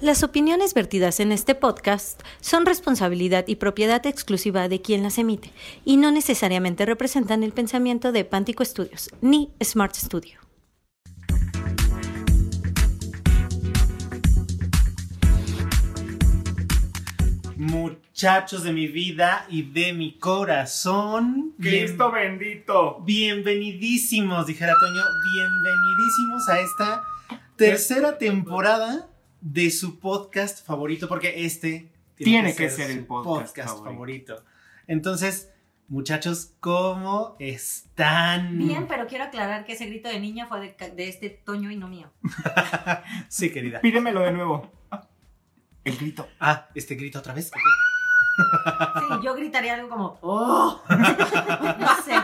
Las opiniones vertidas en este podcast son responsabilidad y propiedad exclusiva de quien las emite y no necesariamente representan el pensamiento de Pántico Studios ni Smart Studio. Muchachos de mi vida y de mi corazón. Cristo bendito. Bienvenidísimos, dijera Toño, bienvenidísimos a esta tercera temporada de su podcast favorito, porque este tiene, que, ser, el podcast, favorito. favorito. Entonces, muchachos, ¿cómo están? Bien, pero quiero aclarar que ese grito de niña fue de, de este Toño y no mío. sí, querida. Pídemelo de nuevo. El grito. Ah, este grito otra vez. Sí, yo gritaría algo como, ¡Oh! no sé.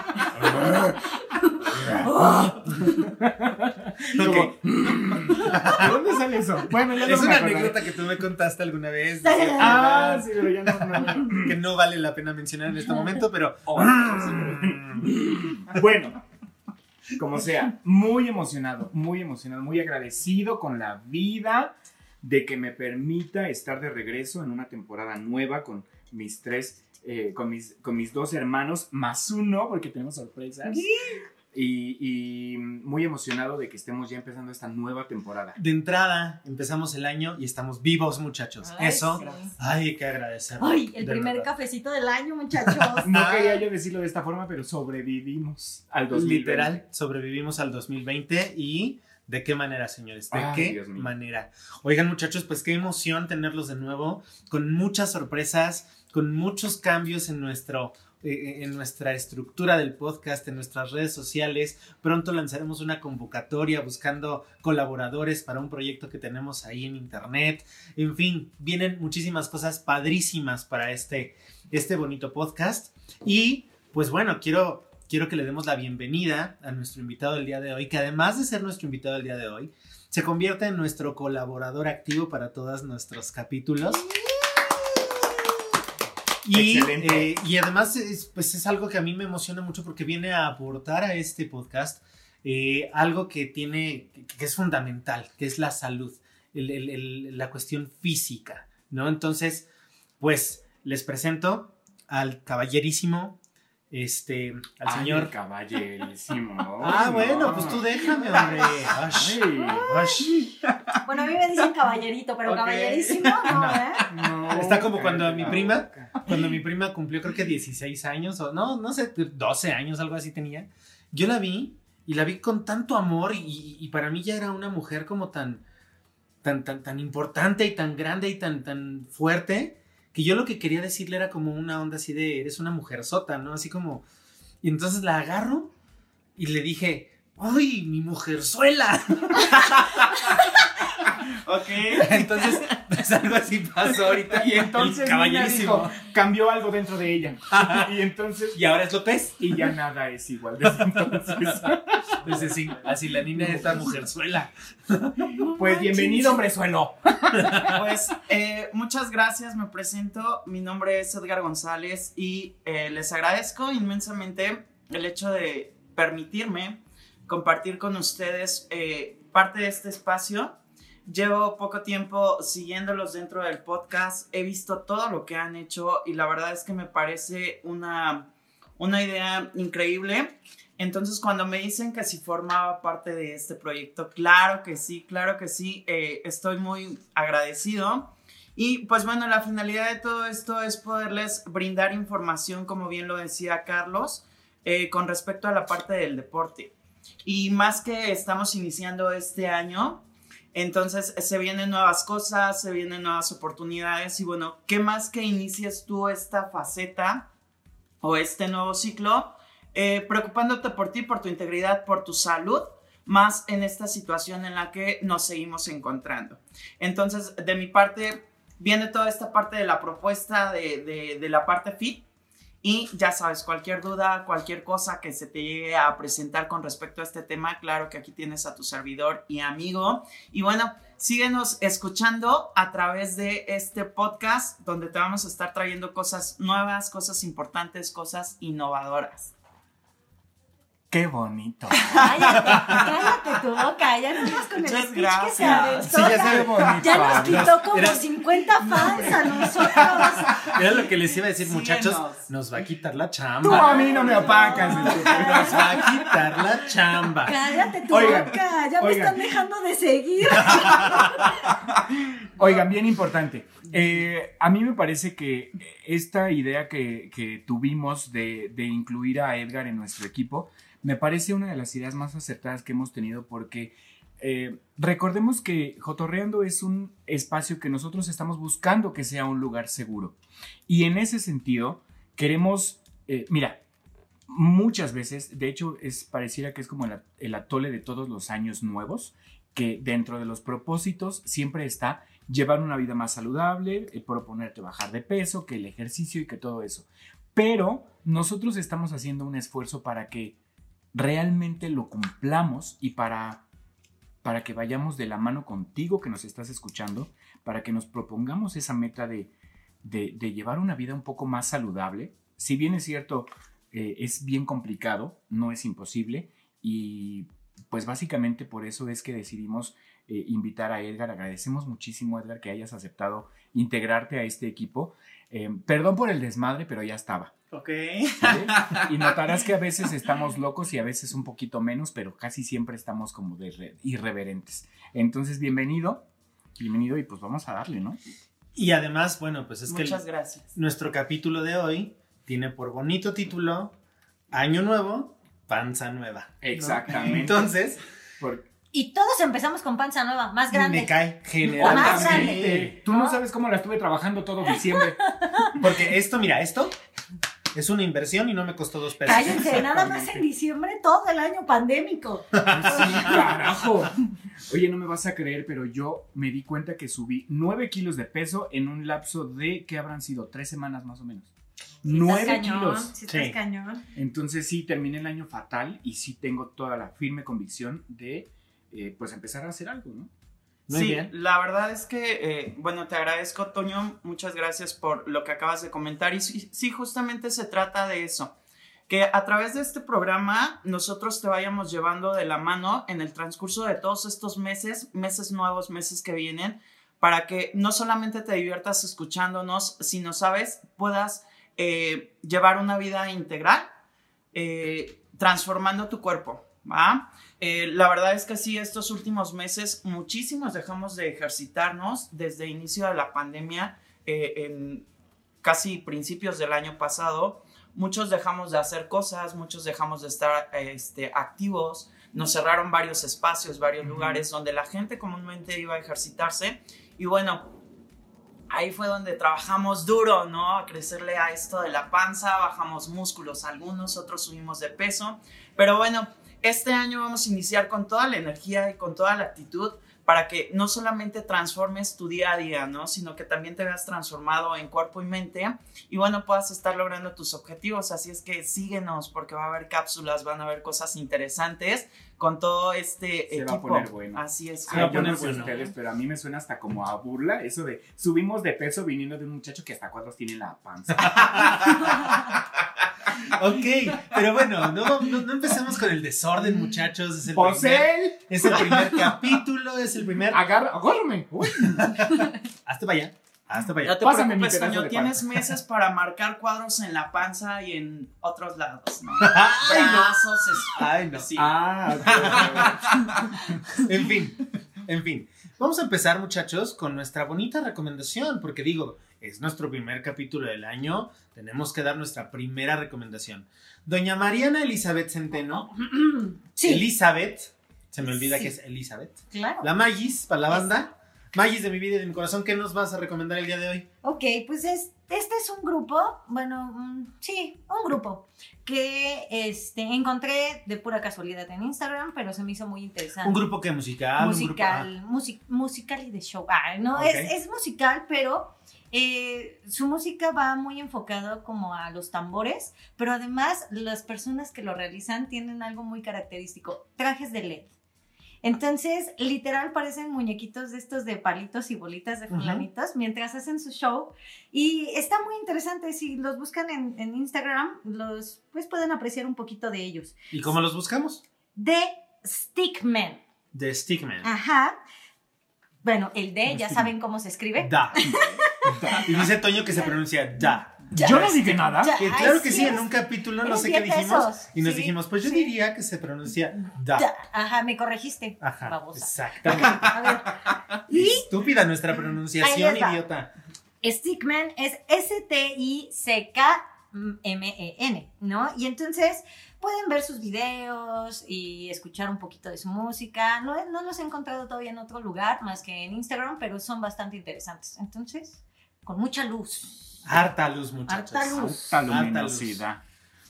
¿Dónde sale eso? Bueno, ya no Es me una anécdota que tú me contaste alguna vez. Ah, sí, pero ya no. no. Que no vale la pena mencionar en este momento, pero. Bueno, como sea, muy emocionado, muy emocionado, muy agradecido con la vida de que me permita estar de regreso en una temporada nueva con mis tres, eh, con, mis, con mis dos hermanos, más uno, porque tenemos sorpresas. Y, y muy emocionado de que estemos ya empezando esta nueva temporada. De entrada, empezamos el año y estamos vivos, muchachos. Ay, Eso, sí. hay que agradecerlo. Ay, el de primer verdad. cafecito del año, muchachos. No quería yo decirlo de esta forma, pero sobrevivimos al 2020. Literal, sobrevivimos al 2020 y ¿de qué manera, señores? ¿De Ay, qué manera? Oigan, muchachos, pues qué emoción tenerlos de nuevo, con muchas sorpresas, con muchos cambios en nuestro eh, en nuestra estructura del podcast, en nuestras redes sociales. Pronto lanzaremos una convocatoria buscando colaboradores para un proyecto que tenemos ahí en internet. En fin, vienen muchísimas cosas padrísimas para este, este bonito podcast. Y pues bueno, quiero, quiero que le demos la bienvenida a nuestro invitado del día de hoy, que además de ser nuestro invitado del día de hoy, se convierte en nuestro colaborador activo para todos nuestros capítulos. Y, eh, y además es, pues es algo que a mí me emociona mucho porque viene a aportar a este podcast eh, algo que tiene, que, que es fundamental, que es la salud, el- el- el- la cuestión física, ¿no? Entonces, pues les presento al caballerísimo, este, al Ay, señor... caballerísimo. Ah, bueno, no. pues tú déjame, hombre. Ash, Ay. ash. Bueno, a mí me dicen caballerito, pero Ok. caballerísimo, no, ¿eh? No, Está como cuando mi prima-. Cuando mi prima cumplió creo que 16 años o no, no sé, 12 años, algo así tenía. Yo la vi y la vi con tanto amor y, y para mí ya era una mujer como tan, tan, tan, tan importante y tan grande y tan, tan fuerte que yo lo que quería decirle era como una onda así de, eres una mujer sota, ¿no? Así como... Y entonces la agarro y le dije, ¡ay, mi mujerzuela! Ok. Entonces, algo así pasó ahorita. Y entonces Nina dijo, cambió algo dentro de ella. Y entonces, Y ahora es López. y ya nada es igual desde entonces. Pues así, así la niña de esta mujerzuela. Pues bienvenido, hombre suelo. Pues eh, muchas gracias, me presento. Mi nombre es Edgar González y eh, les agradezco inmensamente el hecho de permitirme compartir con ustedes eh, parte de este espacio. Llevo poco tiempo siguiéndolos dentro del podcast, he visto todo lo que han hecho y la verdad es que me parece una, una idea increíble. Entonces, cuando me dicen que si formaba parte de este proyecto, claro que sí, claro que sí, eh, estoy muy agradecido. Y pues bueno, la finalidad de todo esto es poderles brindar información, como bien lo decía Carlos, eh, con respecto a la parte del deporte. Y más que estamos iniciando este año, entonces se vienen nuevas cosas, se vienen nuevas oportunidades y bueno, ¿qué más que inicies tú esta faceta o este nuevo ciclo? eh, preocupándote por ti, por tu integridad, por tu salud, más en esta situación en la que nos seguimos encontrando. Entonces, de mi parte, viene toda esta parte de la propuesta de, la parte fit. Y ya sabes, cualquier duda, cualquier cosa que se te llegue a presentar con respecto a este tema, claro que aquí tienes a tu servidor y amigo. Y bueno, síguenos escuchando a través de este podcast donde te vamos a estar trayendo cosas nuevas, cosas importantes, cosas innovadoras. Qué bonito. Cállate, cállate tu boca, ya no estás con el Muchas speech que se gracias. aventó. Sí, ya ya- sabe bonito. Ya nos quitó como Era- 50 fans a nosotros. Era lo que les iba a decir, Síguenos. muchachos. Nos va a quitar la Tú chamba. a mí no me apacas. Nos va a quitar la chamba. Cállate tu Oigan, boca, ya me oigan. están dejando de seguir. Oigan, bien importante. Eh, a mí me parece que esta idea que, que tuvimos de, de incluir a Edgar en nuestro equipo, me parece una de las ideas más acertadas que hemos tenido porque eh, recordemos que Jotorreando es un espacio que nosotros estamos buscando que sea un lugar seguro. Y en ese sentido, queremos, eh, mira, muchas veces, de hecho, es, pareciera que es como el, el atole de todos los años nuevos, que dentro de los propósitos siempre está llevar una vida más saludable, eh, proponerte bajar de peso, que el ejercicio y que todo eso. Pero nosotros estamos haciendo un esfuerzo para que realmente lo cumplamos y para, para que vayamos de la mano contigo que nos estás escuchando, para que nos propongamos esa meta de, de, llevar una vida un poco más saludable. Si bien es cierto, eh, es bien complicado, no es imposible y pues básicamente por eso es que decidimos eh, invitar a Edgar. Agradecemos muchísimo, Edgar, que hayas aceptado integrarte a este equipo. Eh, perdón por el desmadre, pero ya estaba. Ok. Y notarás que a veces estamos locos y a veces un poquito menos, pero casi siempre estamos como de re- irreverentes. Entonces, bienvenido, bienvenido y pues vamos a darle, ¿no? Y además, bueno, pues es que Muchas gracias. nuestro capítulo de hoy tiene por bonito título Año Nuevo, Panza Nueva. ¿no? Exactamente. Entonces, Y todos empezamos con panza nueva, más grande. me cae Más generalmente. grande. Tú no sabes cómo la estuve trabajando todo diciembre. Porque esto, mira, esto es una inversión y no me costó dos pesos. Cállense, nada más en diciembre, todo el año pandémico. Sí, carajo. Oye, no me vas a creer, pero yo me di cuenta que subí 9 kilos de peso en un lapso de, ¿qué habrán sido? Tres semanas más o menos. Nueve cañón, kilos. sí estás Sí. cañón. Entonces sí, terminé el año fatal y sí tengo toda la firme convicción de, eh, pues, empezar a hacer algo, ¿no? Muy sí, bien. la verdad es que, eh, bueno, te agradezco, Toño, muchas gracias por lo que acabas de comentar. Y sí, sí, justamente se trata de eso, que a través de este programa nosotros te vayamos llevando de la mano en el transcurso de todos estos meses, meses nuevos, meses que vienen, para que no solamente te diviertas escuchándonos, sino, sabes, puedas eh, llevar una vida integral, eh, transformando tu cuerpo, ¿va? Eh, la verdad es que sí, estos últimos meses muchísimos dejamos de ejercitarnos desde el inicio de la pandemia, eh, en casi principios del año pasado. Muchos dejamos de hacer cosas, muchos dejamos de estar este, activos, nos cerraron varios espacios, varios Ujú. lugares donde la gente comúnmente iba a ejercitarse. Y bueno, ahí fue donde trabajamos duro, ¿no? A crecerle a esto de la panza, bajamos músculos algunos, otros subimos de peso. Pero bueno, este año vamos a iniciar con toda la energía y con toda la actitud para que no solamente transformes tu día a día, ¿no? Sino que también te veas transformado en cuerpo y mente y bueno, puedas estar logrando tus objetivos. Así es que síguenos porque va a haber cápsulas, van a haber cosas interesantes con todo este Se va a equipo. poner bueno. Así es. Se va a poner bueno. ustedes, pero a mí me suena hasta como a burla eso de subimos de peso viniendo de un muchacho que hasta cuadros tiene en la panza. Ok, pero bueno, no, no, no empecemos con el desorden, muchachos. Es el, Pues primer, él, es el primer capítulo, es el primer. agarra, agárrame. Uy. Hasta para allá, hasta para No allá. te Pásame mi preocupes, de tienes meses para marcar cuadros en la panza y en otros lados, ¿no? Ay, no. Brazos, es- Ay, no. sí. Ah, ok. En fin, en fin. Vamos a empezar, muchachos, con nuestra bonita recomendación, porque digo, es nuestro primer capítulo del año, tenemos que dar nuestra primera recomendación. Doña Mariana Elizabeth Centeno, Sí, Elizabeth, se me olvida Sí. que es Elizabeth, claro. la Magis, para la banda, Magis de mi vida y de mi corazón, ¿qué nos vas a recomendar el día de hoy? Ok, pues es, este es un grupo, bueno, mm, sí, un grupo que este, encontré de pura casualidad en Instagram, pero se me hizo muy interesante. Un grupo que musical, un grupo- ah, musical, music- musical y de show. Ah, no, es, es musical, pero eh, su música va muy enfocado como a los tambores, pero además las personas que lo realizan tienen algo muy característico, trajes de LED. Entonces, literal parecen muñequitos de estos de palitos y bolitas de fulanitos mientras hacen su show. Y está muy interesante. Si los buscan en, en Instagram, los pues pueden apreciar un poquito de ellos. ¿Y cómo los buscamos? De Stickman. The Stickman. Ajá. Bueno, el D, ya saben cómo se escribe. Da. Y dice Toño que se pronuncia da. Yo no dije nada. Ya. Que Ay, claro que sí sí, en un capítulo no sé qué 10 dijimos. pesos. Y nos Sí, dijimos, pues yo sí. diría que se pronuncia da. Ajá, me corregiste. Ajá. Babosa. Exactamente. A ver. Y Estúpida nuestra pronunciación, idiota. Stickman es S-T-I-C-K-M-E-N, ¿no? Y entonces pueden ver sus videos y escuchar un poquito de su música. No, no los he encontrado todavía en otro lugar más que en Instagram, pero son bastante interesantes. Entonces, con mucha luz. Harta luz, muchachos. Harta luz. Harta luminosidad.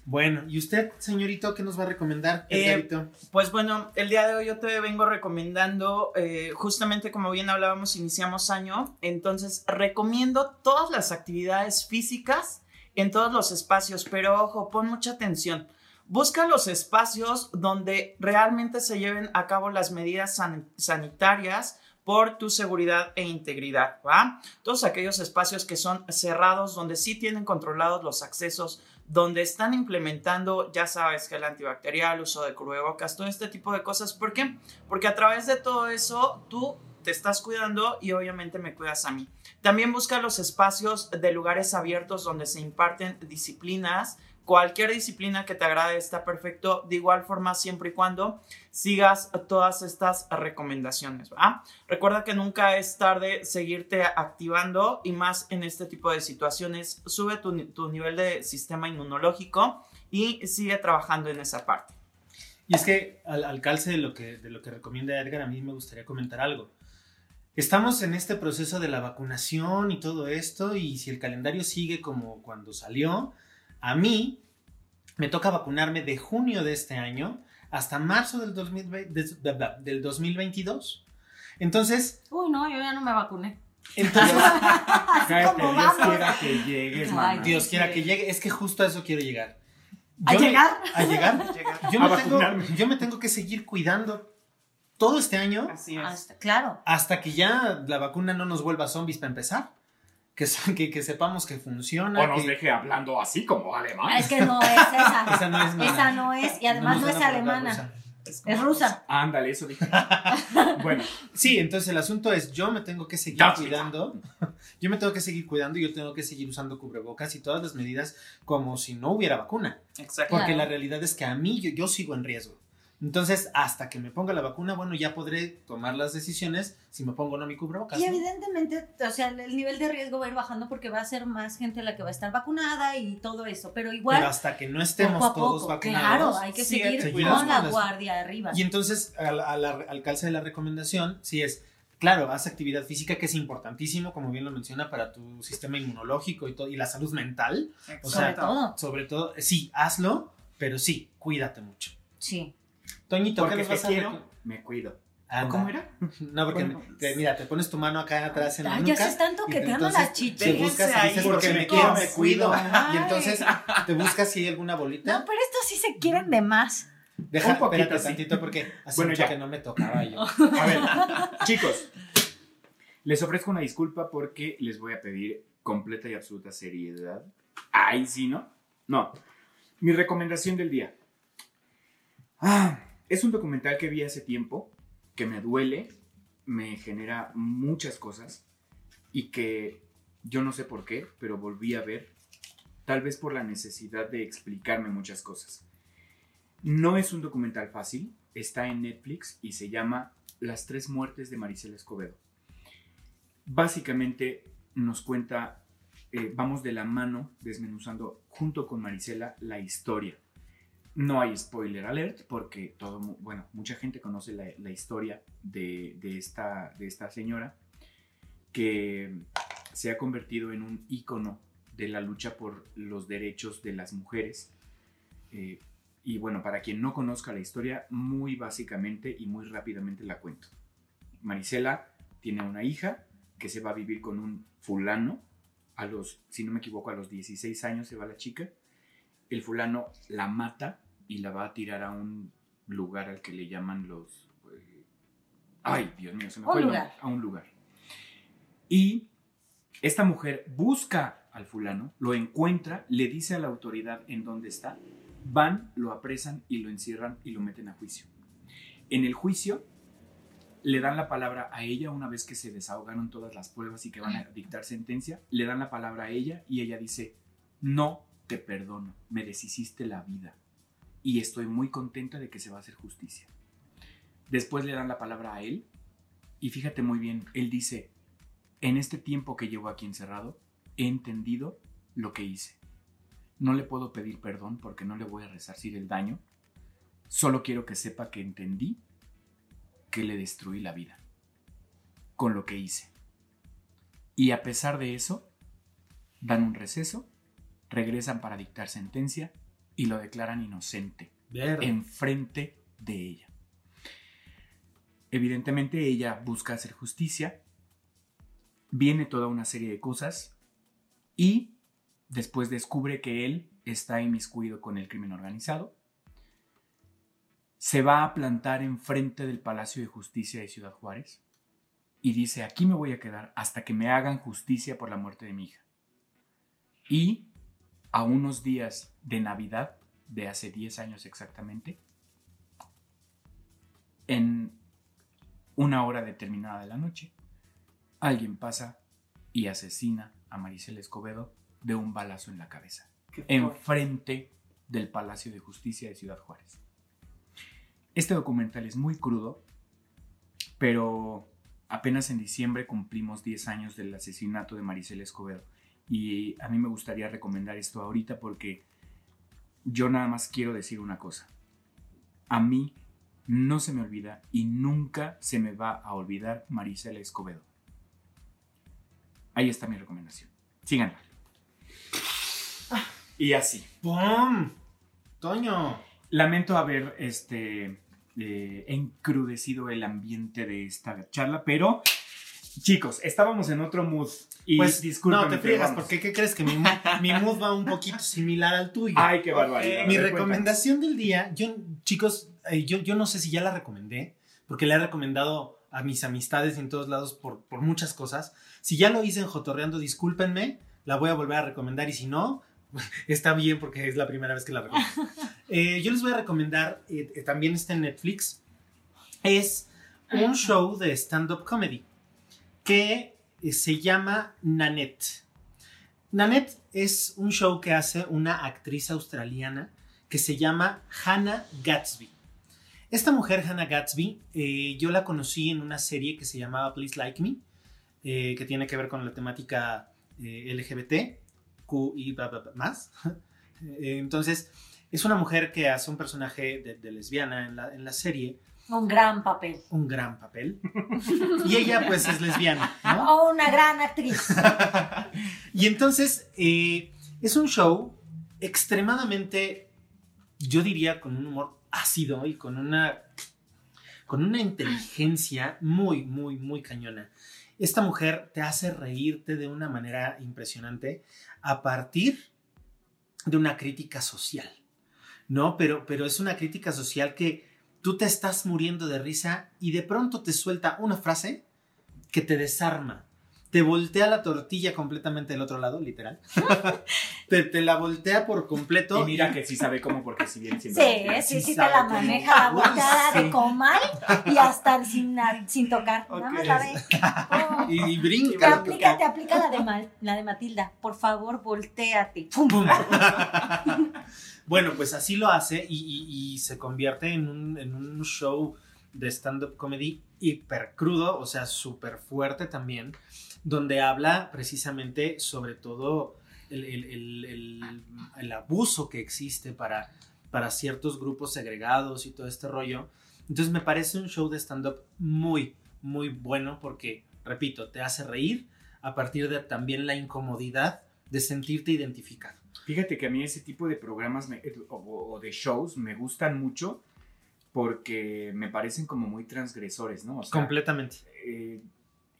Bueno, ¿y usted, señorito, qué nos va a recomendar? Eh? Pues bueno, el día de hoy yo te vengo recomendando, eh, justamente como bien hablábamos, iniciamos año, entonces recomiendo todas las actividades físicas en todos los espacios, pero ojo, pon mucha atención. Busca los espacios donde realmente se lleven a cabo las medidas san- sanitarias por tu seguridad e integridad, ¿va? Todos aquellos espacios que son cerrados, donde sí tienen controlados los accesos, donde están implementando, ya sabes, gel antibacterial, uso de cubrebocas, todo este tipo de cosas. ¿Por qué? Porque a través de todo eso tú te estás cuidando y obviamente me cuidas a mí. También busca los espacios de lugares abiertos donde se imparten disciplinas. Cualquier disciplina que te agrade está perfecto. De igual forma, siempre y cuando sigas todas estas recomendaciones. ¿va? Recuerda que nunca es tarde seguirte activando y más en este tipo de situaciones. Sube tu, ni- tu nivel de sistema inmunológico y sigue trabajando en esa parte. Y es que al, al calce de lo que, de lo que recomienda Edgar, a mí me gustaría comentar algo. Estamos en este proceso de la vacunación y todo esto, y si el calendario sigue como cuando salió, a mí me toca vacunarme de junio de este año hasta marzo del, 2020 de- de- de- del 2022. Entonces, Uy, no, yo ya no me vacuné. entonces Cállate, ¿Cómo Dios vamos? quiera que llegues, Ay. Dios quiera que llegue, es que justo a eso quiero llegar. ¿A Yo me- llegar? a llegar. Llega. Yo A me, tengo, vacunarme. yo me tengo que seguir cuidando todo este año Así es. Hasta- claro. hasta que ya la vacuna no nos vuelva zombies para empezar. Que, que, que sepamos que funciona. O nos que- deje hablando así como alemán. Es que no es esa. Esa no es. Esa no es, y además no, es alemana. rusa. Es rusa. Ándale, eso dije. bueno, Sí, entonces el asunto es: yo me tengo que seguir That's cuidando. Yo me tengo que seguir cuidando y yo tengo que seguir usando cubrebocas y todas las medidas como si no hubiera vacuna. Exacto. Porque Claro. la realidad es que a mí yo, yo sigo en riesgo. Entonces, hasta que me ponga la vacuna, bueno, ya podré tomar las decisiones si me pongo o no mi cubrebocas. Y ¿no? evidentemente, o sea, el nivel de riesgo va a ir bajando porque va a ser más gente la que va a estar vacunada y todo eso. Pero igual, Pero hasta que no estemos poco todos vacunados. Claro, hay que sí, seguir con la guardia arriba. Y entonces, al, al, al calce de la recomendación, sí es, claro, haz actividad física que es importantísimo, como bien lo menciona, para tu sistema inmunológico y, todo, y la salud mental. O sea, Sobre todo. Sobre todo, sí, hazlo, pero sí, cuídate mucho. Sí. Toñito, porque ¿qué nos vas a quiero, me cuido. Anda. ¿Cómo era? No, porque Bueno. te- mira, te pones tu mano acá atrás en la Ay, ya nuca. se están toqueteando las chichis. Te buscas y dices, ahí, porque me quiero, me cuido. Ay. Y entonces te buscas si hay alguna bolita. No, pero estos sí se quieren de más. Deja, Un poquito espérate así. tantito porque hace Bueno, mucho ya. que no me tocaba yo. A ver, chicos, les ofrezco una disculpa porque les voy a pedir completa y absoluta seriedad. Ay, sí, ¿no? No. Mi recomendación del día. Ah, es un documental que vi hace tiempo, que me duele, me genera muchas cosas y que yo no sé por qué, pero volví a ver, tal vez por la necesidad de explicarme muchas cosas. No es un documental fácil, está en Netflix y se llama Las tres muertes de Maricela Escobedo. Básicamente nos cuenta, eh, vamos de la mano desmenuzando junto con Marisela la historia. No hay spoiler alert porque todo, bueno, mucha gente conoce la, la historia de, de esta, de esta señora que se ha convertido en un ícono de la lucha por los derechos de las mujeres. Eh, y bueno, para quien no conozca la historia, muy básicamente y muy rápidamente la cuento. Marisela tiene una hija que se va a vivir con un fulano. A los, si no me equivoco, a los 16 años se va la chica. El fulano la mata y la va a tirar a un lugar al que le llaman los... eh, Ay, Dios mío, se me fue lugar. a un lugar. Y esta mujer busca al fulano, lo encuentra, le dice a la autoridad en dónde está, van, lo apresan y lo encierran y lo meten a juicio. En el juicio le dan la palabra a ella una vez que se desahogaron todas las pruebas y que van a dictar sentencia, le dan la palabra a ella y ella dice, no te perdono, me deshiciste la vida y estoy muy contenta de que se va a hacer justicia. Después le dan la palabra a él y fíjate muy bien, él dice, en este tiempo que llevo aquí encerrado, he entendido lo que hice. No le puedo pedir perdón porque no le voy a resarcir el daño. Solo quiero que sepa que entendí que le destruí la vida con lo que hice. Y a pesar de eso, dan un receso, regresan para dictar sentencia y lo declaran inocente Verde. enfrente de ella. Evidentemente ella busca hacer justicia, viene toda una serie de cosas y después descubre que él está inmiscuido con el crimen organizado. Se va a plantar enfrente del Palacio de Justicia de Ciudad Juárez y dice, aquí me voy a quedar hasta que me hagan justicia por la muerte de mi hija. Y a unos días de Navidad, de hace 10 años exactamente, en una hora determinada de la noche, alguien pasa y asesina a Maricela Escobedo de un balazo en la cabeza, enfrente del Palacio de Justicia de Ciudad Juárez. Este documental es muy crudo, pero apenas en diciembre cumplimos 10 años del asesinato de Maricela Escobedo. Y a mí me gustaría recomendar esto ahorita porque yo nada más quiero decir una cosa. A mí no se me olvida y nunca se me va a olvidar Maricela Escobedo. Ahí está mi recomendación. Síganla. Y así. ¡Pum! Toño. Lamento haber este, eh, encrudecido el ambiente de esta charla, pero chicos, estábamos en otro mood. Y Pues discúlpenme, no te friegas, porque ¿qué crees? Que mi, mood- mi mood va un poquito similar al tuyo. Ay, qué barbaridad. Mi ver, cuéntame. recomendación del día, yo, chicos, eh, yo, yo no sé si ya la recomendé, porque la he recomendado a mis amistades en todos lados por, por muchas cosas. Si ya lo hice en Jotorreando, discúlpenme, la voy a volver a recomendar y si no, está bien porque es la primera vez que la recomiendo. Eh, yo les voy a recomendar, eh, eh, también está en Netflix, es un show de stand-up comedy que eh, se llama Nanette. Nanette es un show que hace una actriz australiana que se llama Hannah Gatsby. Esta mujer, Hannah Gatsby, eh, yo la conocí en una serie que se llamaba Please Like Me, eh, que tiene que ver con la temática LGBT, Q y más. Entonces, es una mujer que hace un personaje de, de lesbiana en la, en la serie, Un gran papel. un gran papel. Y ella, pues, es lesbiana, ¿no? O una gran actriz. Y entonces eh, es un show extremadamente, yo diría, con un humor ácido y con una, con una inteligencia muy, muy, muy cañona. Esta mujer te hace reírte de una manera impresionante a partir de una crítica social, ¿no? Pero, pero es una crítica social que tú te estás muriendo de risa y de pronto te suelta una frase que te desarma te voltea la tortilla completamente del otro lado, literal. te, te la voltea por completo. Y mira que sí sabe cómo, porque si bien Sí, siempre. sí, sí, sí te la cómo. maneja la volteada sí. de comal y hasta sin, sin tocar. Nada Ok. más la ve. Oh. Y, y Te brinca. aplica, te aplica la de, Mal- la de Matilda. Por favor, volteate. Bueno, pues así lo hace y, y- y se convierte en un, en un show de stand-up comedy hiper crudo, o sea, súper fuerte también, donde habla precisamente sobre todo el, el- el- el- abuso que existe para, para ciertos grupos segregados y todo este rollo. Entonces me parece un show de stand-up muy, muy bueno porque, repito, te hace reír a partir de también la incomodidad de sentirte identificado. Fíjate que a mí ese tipo de programas me- o, o de shows me gustan mucho porque me parecen como muy transgresores, ¿no? O sea, Completamente. eh,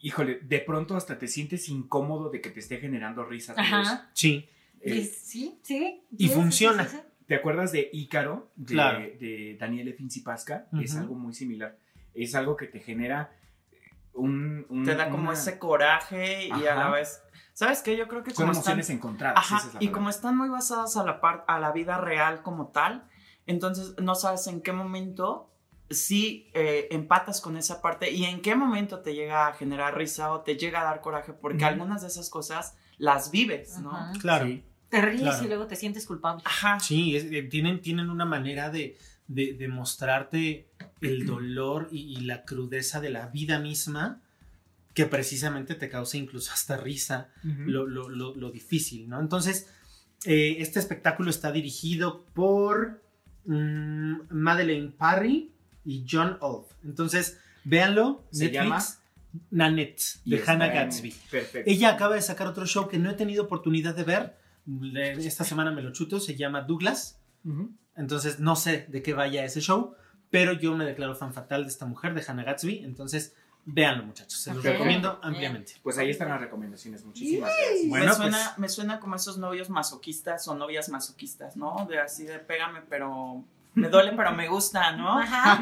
híjole, de pronto hasta te sientes incómodo de que te esté generando risa. todo eso. Ajá. Sí. Eh, Sí, sí. Y Sí, funciona. sí, sí, sí. ¿Te acuerdas de Ícaro, de, Claro. de Daniel Finzipasca? Es Ujú. algo muy similar. es algo que te genera un... un- Te da como una- ese coraje y a la vez. ¿Sabes qué? Yo creo que Son como están, emociones encontradas. Ajá, esa es la y como están muy basadas a la, par- a la vida real como tal, entonces no sabes en qué momento sí eh, empatas con esa parte y en qué momento te llega a generar risa o te llega a dar coraje, porque algunas de esas cosas las vives, ¿no? Claro. Sí. Te ríes Claro. y luego te sientes culpable. Ajá. Sí, es- eh, tienen, tienen una manera de, de, de mostrarte el dolor y, y la crudeza de la vida misma que precisamente te causa incluso hasta risa lo- lo- lo difícil, ¿no? Entonces, eh, este espectáculo está dirigido por mm, Madeleine Parry y John Old. Entonces, véanlo, Se Netflix, llama Nanette, de Hannah Gatsby. Perfecto. Ella acaba de sacar otro show que no he tenido oportunidad de ver. Esta semana me lo chuto, se llama Douglas. Entonces no sé de qué vaya ese show, pero yo me declaro fan fatal de esta mujer, de Hannah Gatsby. Entonces, véanlo muchachos, se los recomiendo ampliamente. Pues ahí están las recomendaciones. Muchísimas gracias. Bueno, me, pues- suena, me suena como esos novios masoquistas o novias masoquistas, ¿no? De así de pégame, pero me duele, pero me gusta, ¿no? Ajá.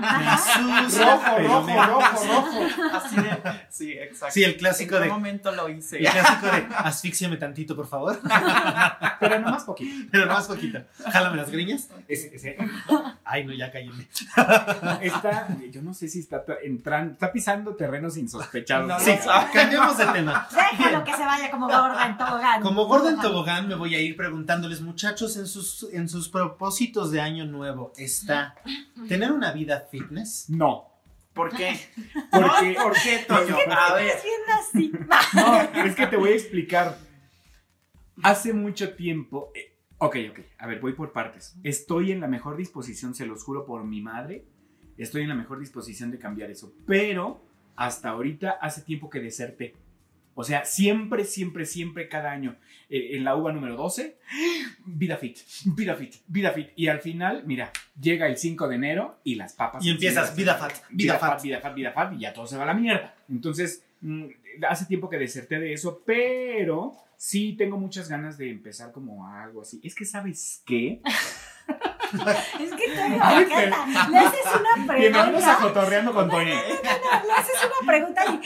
Me Rojo, rojo, me rojo, rojo. Así de. Sí, exacto. Sí, el ¿En clásico qué de, momento lo hice? el clásico de asfixiame tantito, por favor. Pero nomás poquito. Pero más poquito. Jálame las ese- Ay, no, ya cállenme. está, yo no sé si está entrando, está pisando terrenos insospechados. No, Sí, no sabe. cambiemos de tema. Déjalo que se vaya como gorda en tobogán. Como gorda en tobogán me voy a ir preguntándoles, muchachos, en sus, en sus propósitos de año nuevo, ¿está tener una vida fitness? No. ¿Por qué? Porque, ¿Por qué, Toño? A ver. Así. no, es que te voy a explicar. Hace mucho tiempo. eh, ok, ok. A ver, voy por partes. Estoy en la mejor disposición, se los juro por mi madre. Estoy en la mejor disposición de cambiar eso. Pero hasta ahorita hace tiempo que deserté. O sea, siempre, siempre, siempre, cada año, eh, en la uva número 12, vida fit, vida fit, vida fit. Y al final, mira, llega el 5 de enero y las papas. Y empiezas, vida fat, vida fat. vida fat, vida fat, y ya todo se va a la mierda. Entonces, mm, hace tiempo que deserté de eso, pero sí tengo muchas ganas de empezar como algo así. Es que, ¿sabes qué? Es que Toño, Ay, me encanta. Le haces una Bienvenidos a pregunta. Cotorreando con Toño. Le haces una pregunta y,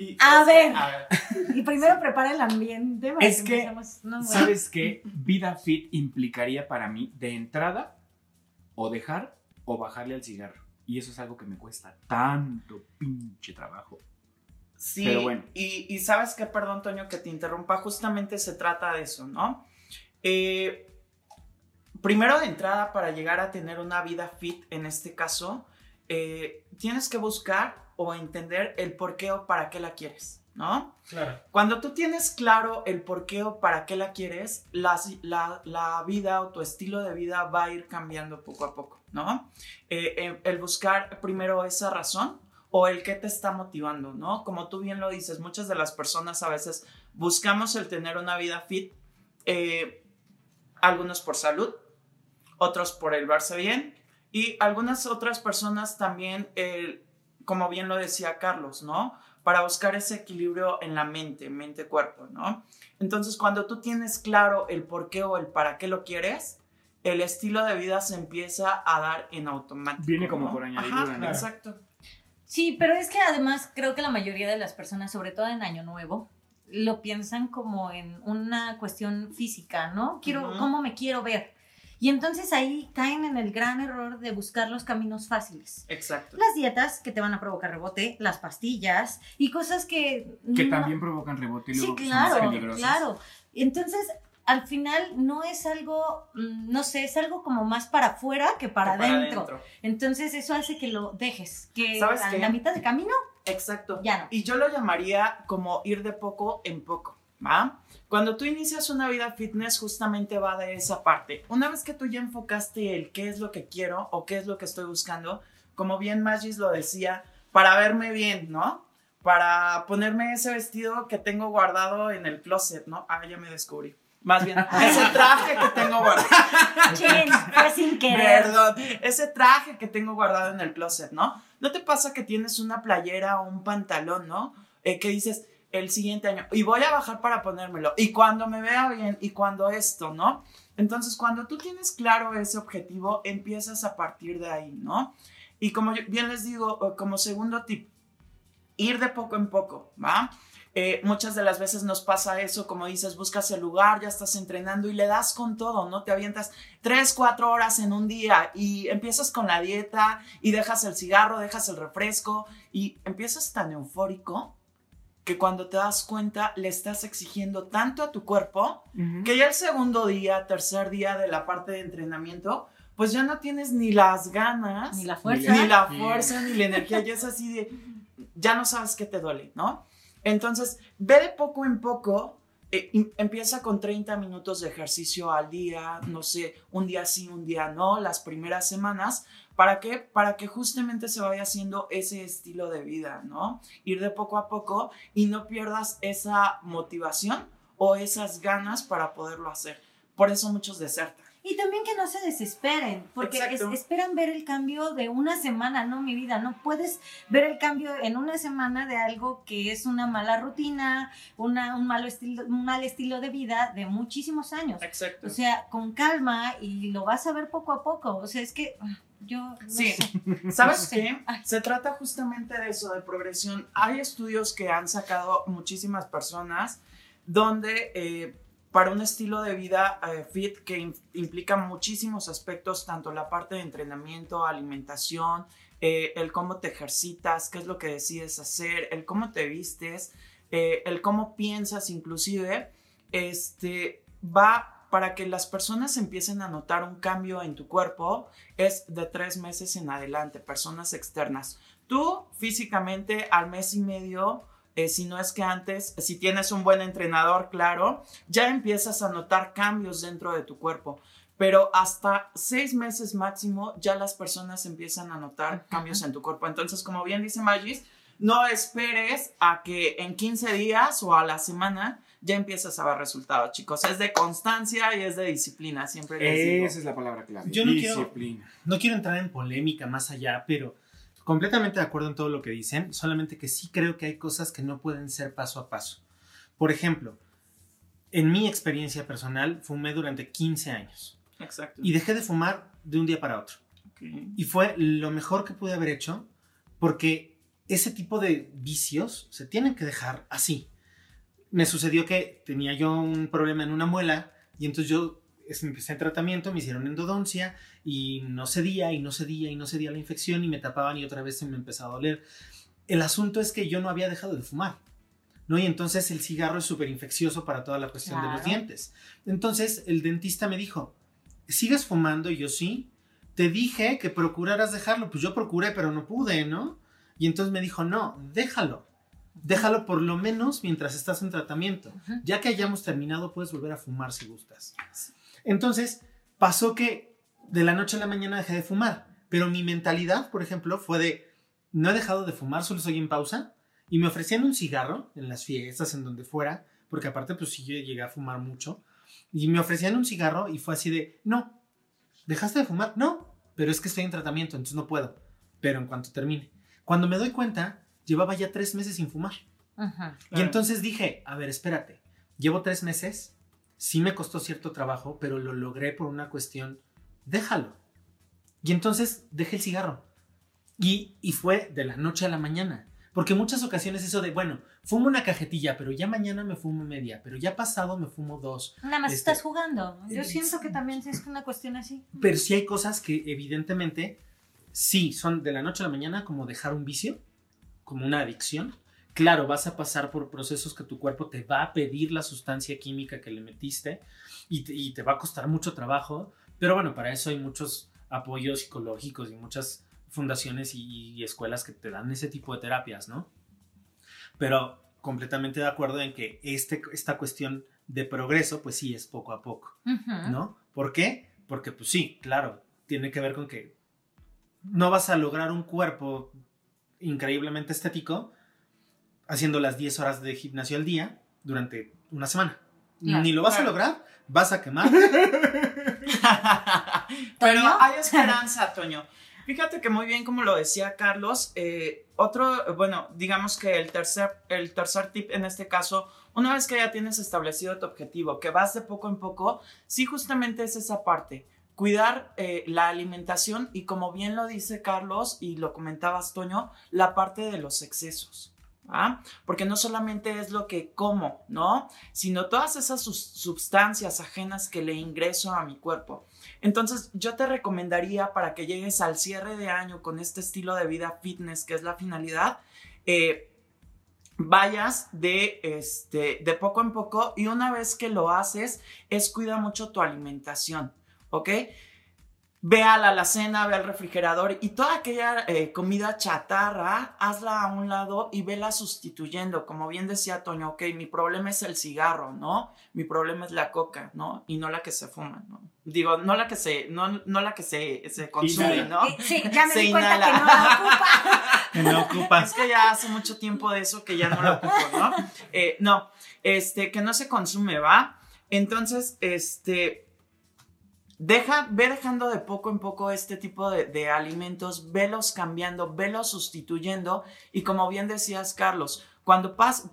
Y- A ver. A ver. y primero prepara el ambiente. para Es que. No. ¿Sabes qué? Vida fit implicaría para mí de entrada o dejar o bajarle al cigarro. Y eso es algo que me cuesta tanto pinche trabajo. Sí, Pero bueno. y, y sabes qué, perdón, Toño, que te interrumpa, justamente se trata de eso, ¿no? Eh, primero de entrada, para llegar a tener una vida fit, en este caso, eh, tienes que buscar o entender el por qué o para qué la quieres, ¿no? Claro. Cuando tú tienes claro el por qué o para qué la quieres, la, la- la vida o tu estilo de vida va a ir cambiando poco a poco, ¿no? Eh, eh, el buscar primero esa razón o el que te está motivando, ¿no? Como tú bien lo dices, muchas de las personas a veces buscamos el tener una vida fit, eh, algunos por salud, otros por el verse bien y algunas otras personas también, eh, como bien lo decía Carlos, ¿no? Para buscar ese equilibrio en la mente, mente-cuerpo, ¿no? Entonces, cuando tú tienes claro el por qué o el para qué lo quieres, el estilo de vida se empieza a dar en automático. Viene como ¿no? por añadidura, Ajá, ¿no? Exacto. Sí, pero es que además creo que la mayoría de las personas, sobre todo en Año Nuevo, lo piensan como en una cuestión física, ¿no? Quiero, Ujú. ¿cómo me quiero ver? Y entonces ahí caen en el gran error de buscar los caminos fáciles. Exacto. Las dietas que te van a provocar rebote, las pastillas y cosas que... Que no- también provocan rebote y Sí, luego son claro, peligrosas. claro. Entonces, al final no es algo, mm, no sé, es algo como más para afuera que para, Que adentro. Entonces, eso hace que lo dejes, que ¿Sabes a qué? la mitad de camino Exacto. ya no. Y yo lo llamaría como ir de poco en poco, ¿va? Cuando tú inicias una vida fitness, justamente va de esa parte. Una vez que tú ya enfocaste el qué es lo que quiero o qué es lo que estoy buscando, como bien Magis lo decía, para verme bien, ¿no? Para ponerme ese vestido que tengo guardado en el closet, ¿no? Ah, ya me descubrí. Más bien, ese traje que tengo guardado. Chin, fue sin querer. Perdón, ese traje que tengo guardado en el closet, ¿no? ¿No te pasa que tienes una playera o un pantalón, ¿no? Eh, que dices el siguiente año, y voy a bajar para ponérmelo, y cuando me vea bien, y cuando esto, ¿no? Entonces, cuando tú tienes claro ese objetivo, empiezas a partir de ahí, ¿no? Y como bien les digo, como segundo tip, ir de poco en poco, ¿va? Eh, muchas de las veces nos pasa eso, como dices, buscas el lugar, ya estás entrenando y le das con todo, ¿no? Te avientas tres, cuatro horas en un día y empiezas con la dieta y dejas el cigarro, dejas el refresco y empiezas tan eufórico que cuando te das cuenta le estás exigiendo tanto a tu cuerpo que ya el segundo día, tercer día de la parte de entrenamiento, pues ya no tienes ni las ganas, Ni la fuerza. ni la fuerza, ni la energía, ya es así de, ya no sabes qué te duele, ¿no? Entonces, ve de poco en poco, eh, y empieza con 30 minutos de ejercicio al día, no sé, un día sí, un día no, las primeras semanas, ¿para qué? Para que justamente se vaya haciendo ese estilo de vida, ¿no? Ir de poco a poco y no pierdas esa motivación o esas ganas para poderlo hacer. Por eso muchos desertan. Y también que no se desesperen, porque es- esperan ver el cambio de una semana, no mi vida, no puedes ver el cambio en una semana de algo que es una mala rutina, una, un, malo estilo, un mal estilo de vida de muchísimos años. Exacto. O sea, con calma y lo vas a ver poco a poco. O sea, es que ah, yo no Sí. sé. ¿Sabes qué? Ay. Se trata justamente de eso, de progresión. Hay estudios que han sacado muchísimas personas donde eh, para un estilo de vida eh, fit que im- implica muchísimos aspectos, tanto la parte de entrenamiento, alimentación, eh, el cómo te ejercitas, qué es lo que decides hacer, el cómo te vistes, eh, el cómo piensas inclusive, este, va para que las personas empiecen a notar un cambio en tu cuerpo, es de tres meses en adelante, personas externas. Tú físicamente al mes y medio, eh, si no es que antes, si tienes un buen entrenador, claro, ya empiezas a notar cambios dentro de tu cuerpo. Pero hasta seis meses máximo ya las personas empiezan a notar cambios en tu cuerpo. Entonces, como bien dice Magis, no esperes a que en 15 días o a la semana ya empiezas a ver resultados, chicos. Es de constancia y es de disciplina, siempre les digo. Esa es la palabra clave. Yo no quiero- Disciplina. No quiero entrar en polémica más allá, pero completamente de acuerdo en todo lo que dicen, solamente que sí creo que hay cosas que no pueden ser paso a paso. Por ejemplo, en mi experiencia personal, fumé durante 15 años Exacto. y dejé de fumar de un día para otro. Y fue lo mejor que pude haber hecho porque ese tipo de vicios se tienen que dejar así. Me sucedió que tenía yo un problema en una muela y entonces yo es- empecé el tratamiento, me hicieron endodoncia y no cedía y no cedía y no cedía la infección y me tapaban y otra vez se me empezaba a doler. El asunto es que yo no había dejado de fumar. ¿no? Y entonces el cigarro es súper infeccioso para toda la cuestión de los dientes. Entonces el dentista me dijo, ¿sigues fumando? Y yo sí. Te dije que procuraras dejarlo. Pues yo procuré, pero no pude, ¿no? Y entonces me dijo, no, déjalo. Déjalo por lo menos mientras estás en tratamiento. Ya que hayamos terminado, puedes volver a fumar si gustas. Entonces, pasó que de la noche a la mañana dejé de fumar. Pero mi mentalidad, por ejemplo, fue de, no he dejado de fumar, solo estoy en pausa. Y me ofrecían un cigarro en las fiestas, en donde fuera, porque aparte, pues sí, yo llegué a fumar mucho. Y me ofrecían un cigarro y fue así de, no, ¿dejaste de fumar? No, pero es que estoy en tratamiento, entonces no puedo. Pero en cuanto termine. Cuando me doy cuenta, llevaba ya tres meses sin fumar. Ajá. Y entonces dije, a ver, espérate, llevo tres meses, sí me costó cierto trabajo, pero lo logré por una cuestión, déjalo. Y entonces dejé el cigarro. Y, y fue de la noche a la mañana. Porque en muchas ocasiones eso de, bueno, fumo una cajetilla, pero ya mañana me fumo media, pero ya pasado me fumo dos. Nada más Este- estás jugando. Yo siento que también es una cuestión así. Pero sí hay cosas que evidentemente sí son de la noche a la mañana como dejar un vicio, como una adicción. Claro, vas a pasar por procesos que tu cuerpo te va a pedir la sustancia química que le metiste y te, y te va a costar mucho trabajo, pero bueno, para eso hay muchos apoyos psicológicos y muchas fundaciones y, y escuelas que te dan ese tipo de terapias, ¿no? Pero completamente de acuerdo en que este, esta cuestión de progreso, pues sí, es poco a poco. ¿no? ¿Por qué? Porque pues sí, claro, tiene que ver con que no vas a lograr un cuerpo increíblemente estético haciendo las 10 horas de gimnasio al día durante una semana. Claro, Ni lo vas claro. a lograr, vas a quemar. Pero hay esperanza, Toño. Fíjate que muy bien, como lo decía Carlos, eh, otro, bueno, digamos que el tercer, el tercer tip en este caso, una vez que ya tienes establecido tu objetivo, que vas de poco en poco, sí justamente es esa parte. cuidar eh, la alimentación y como bien lo dice Carlos y lo comentabas Toño, la parte de los excesos. ¿Ah? Porque no solamente es lo que como, ¿no? Sino todas esas sustancias ajenas que le ingreso a mi cuerpo. Entonces, yo te recomendaría para que llegues al cierre de año con este estilo de vida fitness, que es la finalidad, eh, vayas de, este, de poco en poco y una vez que lo haces, es cuida mucho tu alimentación, ¿ok? Ve a la alacena, ve al refrigerador y toda aquella eh, comida chatarra, hazla a un lado y vela sustituyendo. Como bien decía Toño, ok, mi problema es el cigarro, ¿no? Mi problema es la coca, ¿no? Y no la que se fuma, ¿no? Digo, no la que se, no, no la que se, se consume, ¿no? Sí, ya me di cuenta que no la ocupa. no ocupa. Es que ya hace mucho tiempo de eso que ya no la ocupo, ¿no? Eh, no, este, que no se consume, ¿va? Entonces, este, Deja, ve dejando de poco en poco este tipo de, alimentos, velos cambiando, velos sustituyendo. Y como bien decías, Carlos, cuando pase,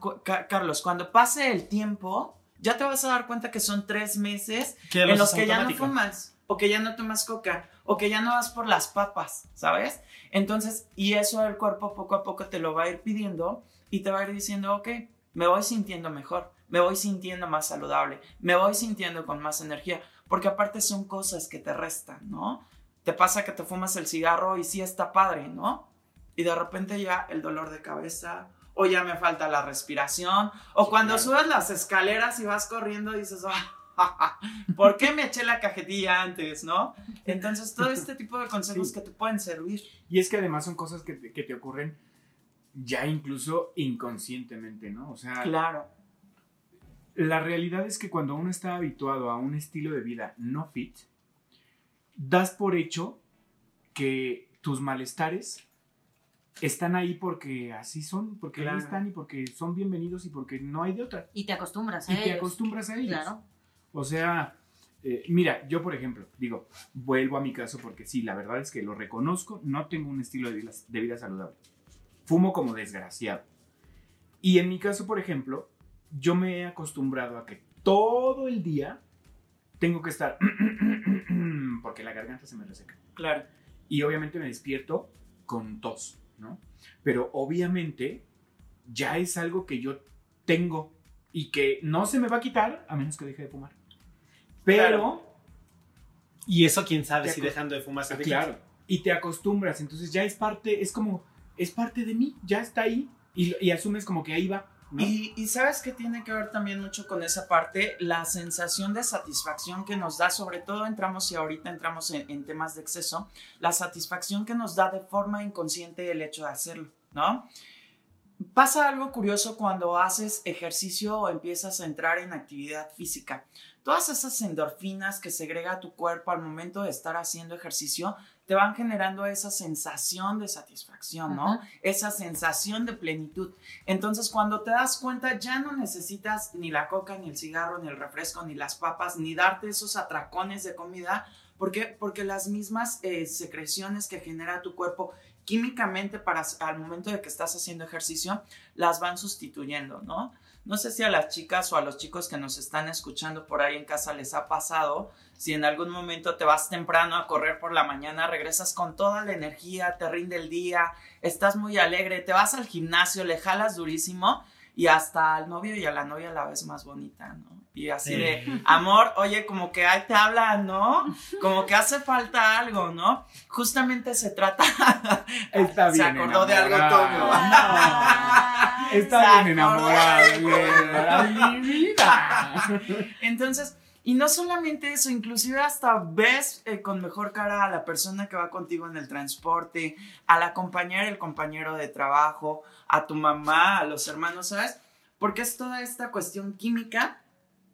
Carlos, cuando pase el tiempo, ya te vas a dar cuenta que son tres meses en los que ya no fumas, o que ya no tomas coca, o que ya no vas por las papas, ¿sabes? Entonces, y eso el cuerpo poco a poco te lo va a ir pidiendo y te va a ir diciendo, ok, me voy sintiendo mejor, me voy sintiendo más saludable, me voy sintiendo con más energía porque aparte son cosas que te restan, ¿no? Te pasa que te fumas el cigarro y sí está padre, ¿no? Y de repente ya el dolor de cabeza, o ya me falta la respiración, o cuando subes las escaleras y vas corriendo dices, ah, ¿por qué me eché la cajetilla antes, no? Entonces, todo este tipo de consejos que te pueden servir. Y es que además son cosas que te, que te ocurren ya incluso inconscientemente, ¿no? O sea, claro la realidad es que cuando uno está habituado a un estilo de vida no fit, das por hecho que tus malestares están ahí porque así son, porque ahí están y porque son bienvenidos y porque no hay de otra. Y te acostumbras a ellos. Y te acostumbras a ellos. Claro. O sea, eh, mira, yo por ejemplo, digo, vuelvo a mi caso porque sí, la verdad es que lo reconozco, no tengo un estilo de vida, de vida saludable. Fumo como desgraciado. Y en mi caso, por ejemplo, yo me he acostumbrado a que todo el día tengo que estar porque la garganta se me reseca. Claro. Y obviamente me despierto con tos, ¿no? Pero obviamente ya es algo que yo tengo y que no se me va a quitar a menos que deje de fumar. Pero... Y eso quién sabe si dejando de fumar se te Claro. Y te acostumbras, entonces ya es parte, es como, es parte de mí, ya está ahí y, y asumes como que ahí va. Y, sabes que tiene que ver también mucho con esa parte, la sensación de satisfacción que nos da, sobre todo entramos y ahorita entramos en, temas de exceso, la satisfacción que nos da de forma inconsciente el hecho de hacerlo, ¿no? Pasa algo curioso cuando haces ejercicio o empiezas a entrar en actividad física. Todas esas endorfinas que segrega tu cuerpo al momento de estar haciendo ejercicio te van generando esa sensación de satisfacción, ¿no? Esa sensación de plenitud. Entonces, cuando te das cuenta, ya no necesitas ni la coca, ni el cigarro, ni el refresco, ni las papas, ni darte esos atracones de comida. ¿Por qué? Porque las mismas eh, secreciones que genera tu cuerpo químicamente para al momento de que estás haciendo ejercicio, las van sustituyendo, ¿no? No sé si a las chicas o a los chicos que nos están escuchando por ahí en casa les ha pasado, si en algún momento te vas temprano a correr por la mañana, regresas con toda la energía, te rinde el día, estás muy alegre, te vas al gimnasio, le jalas durísimo y hasta al novio y a la novia la ves más bonita, ¿no? Y así de, amor, oye, como que ahí te habla, ¿no? Como que hace falta algo, ¿no? Justamente se trata. Está bien. Se acordó de algo Toño. Está bien enamorado. mi vida. Entonces, y no solamente eso, inclusive hasta ves eh, con mejor cara a la persona que va contigo en el transporte, a la compañera, el compañero de trabajo, a tu mamá, a los hermanos, ¿sabes? Porque es toda esta cuestión química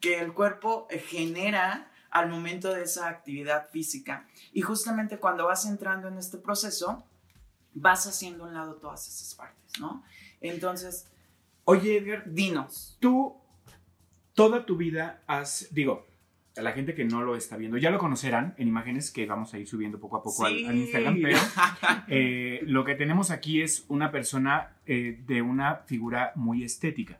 que el cuerpo eh, genera al momento de esa actividad física. Y justamente cuando vas entrando en este proceso, vas haciendo a un lado todas esas partes, ¿no? Entonces, oye Edgar, dinos, tú toda tu vida has, digo, a la gente que no lo está viendo, ya lo conocerán en imágenes que vamos a ir subiendo poco a poco al, Instagram, pero eh, lo que tenemos aquí es una persona eh, de una figura muy estética.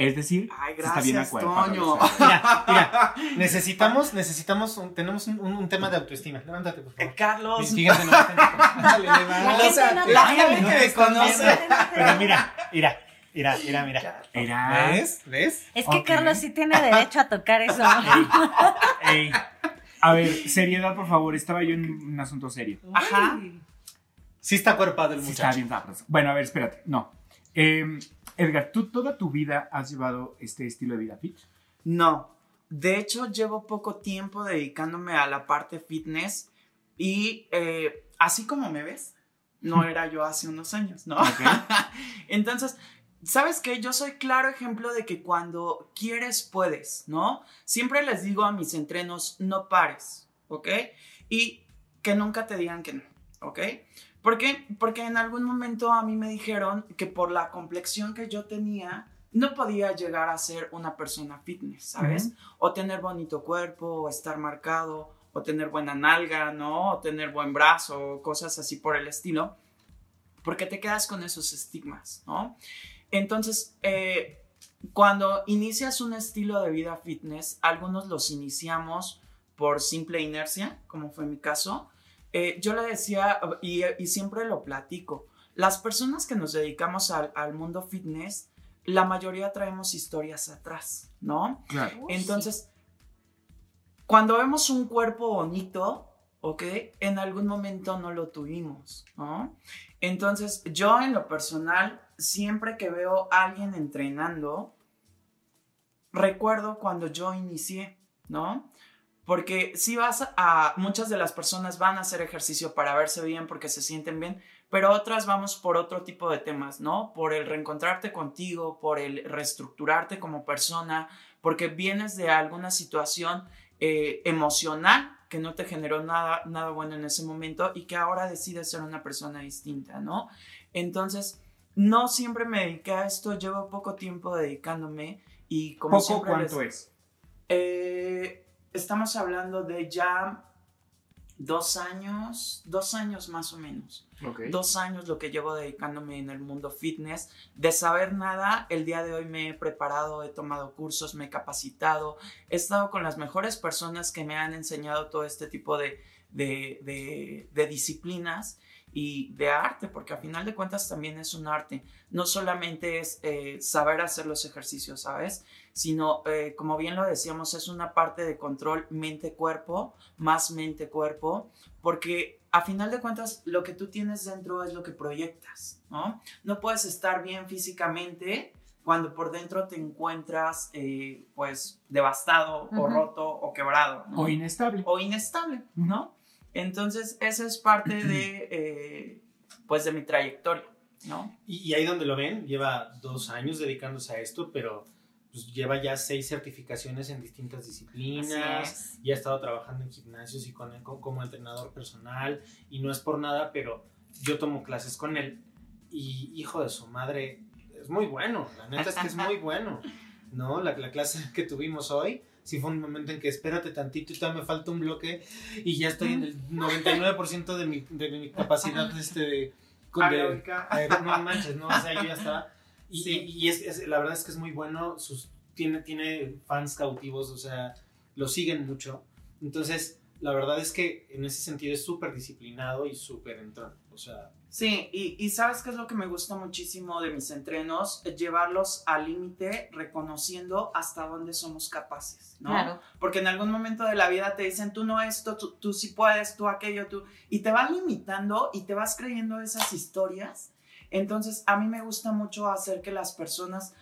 Es decir, Ay, se está bien acuerpada, Toño. Mira, mira, necesitamos, necesitamos, un- tenemos un, tema de autoestima. Levántate, por Eh, favor. Carlos, Fíjate, no, Ándale, La levántate. o sea, gente no la te gente no conoce. Pero mira, mira, mira, mira, mira. ¿Ves? ¿Ves? Es que. Carlos sí tiene derecho a tocar eso. Ey. A ver, seriedad, por favor. Estaba yo en un asunto serio. Ajá. Sí está cuerpado el Sí, está muchacho. bien. Bueno, a ver, espérate. No. Eh, Edgar, ¿tú toda tu vida has llevado este estilo de vida fit? No, de hecho llevo poco tiempo dedicándome a la parte fitness y eh, así como me ves, no era yo hace unos años, ¿no? Entonces, ¿sabes qué? Yo soy claro ejemplo de que cuando quieres, puedes, ¿no? Siempre les digo a mis entrenos, no pares, ¿ok? Y que nunca te digan que no, ¿ok? ¿Por qué? Porque en algún momento a mí me dijeron que por la complexión que yo tenía, no podía llegar a ser una persona fitness, ¿sabes? O tener bonito cuerpo, o estar marcado, o tener buena nalga, ¿no? O tener buen brazo, cosas así por el estilo. Porque te quedas con esos estigmas, ¿no? Entonces, eh, cuando inicias un estilo de vida fitness, algunos los iniciamos por simple inercia, como fue mi caso. Eh, yo le decía, y, y siempre lo platico, las personas que nos dedicamos al, al mundo fitness, la mayoría traemos historias atrás, ¿no? Claro. Entonces, cuando vemos un cuerpo bonito, ¿ok? En algún momento no lo tuvimos, ¿no? Entonces, yo en lo personal, siempre que veo a alguien entrenando, recuerdo cuando yo inicié, ¿no? Porque si vas a, muchas de las personas van a hacer ejercicio para verse bien porque se sienten bien, pero otras vamos por otro tipo de temas, ¿no? Por el reencontrarte contigo, por el reestructurarte como persona, porque vienes de alguna situación eh, emocional que no te generó nada, nada bueno en ese momento y que ahora decides ser una persona distinta, ¿no? Entonces, no siempre me dediqué a esto, llevo poco tiempo dedicándome y como ¿Poco siempre les- cuánto es? eh, estamos hablando de ya dos años, dos años más o menos. Dos años lo que llevo dedicándome en el mundo fitness. De saber nada, el día de hoy me he preparado, he tomado cursos, me he capacitado, he estado con las mejores personas que me han enseñado todo este tipo de, de, de- de disciplinas y de arte, porque a final de cuentas también es un arte. No solamente es eh, saber hacer los ejercicios, ¿sabes? Sino, eh, como bien lo decíamos, es una parte de control mente-cuerpo, más mente-cuerpo, porque a final de cuentas lo que tú tienes dentro es lo que proyectas, ¿no? No puedes estar bien físicamente cuando por dentro te encuentras, eh, pues, devastado o roto o quebrado, ¿no? O inestable. o inestable, ¿no? Entonces, esa es parte de, eh, pues, de mi trayectoria, ¿no? Y, y ahí donde lo ven, lleva dos años dedicándose a esto, pero pues, lleva ya seis certificaciones en distintas disciplinas. Ya ha estado trabajando en gimnasios y con, con- como entrenador personal. Y no es por nada, pero yo tomo clases con él. Y hijo de su madre, es muy bueno. La neta es que es muy bueno. ¿No? La, la clase que tuvimos hoy. Sí fue un momento en que espérate tantito y todavía me falta un bloque y ya estoy en el 99% de mi, de mi capacidad este, de, de-. Ay, no manches, no, o sea, yo ya estaba. Y, Sí. y- y es, es- la verdad es que es muy bueno, sus, tiene, tiene fans cautivos, o sea, lo siguen mucho. Entonces, la verdad es que en ese sentido es súper disciplinado y súper entrón. Sea, Sí, y, y sabes qué es lo que me gusta muchísimo de mis entrenos, llevarlos al límite reconociendo hasta dónde somos capaces, ¿no? Claro. Porque en algún momento de la vida te dicen, tú no esto, tú, tú sí puedes, tú aquello, tú, y te van limitando y te vas creyendo esas historias. Entonces, a mí me gusta mucho hacer que las personas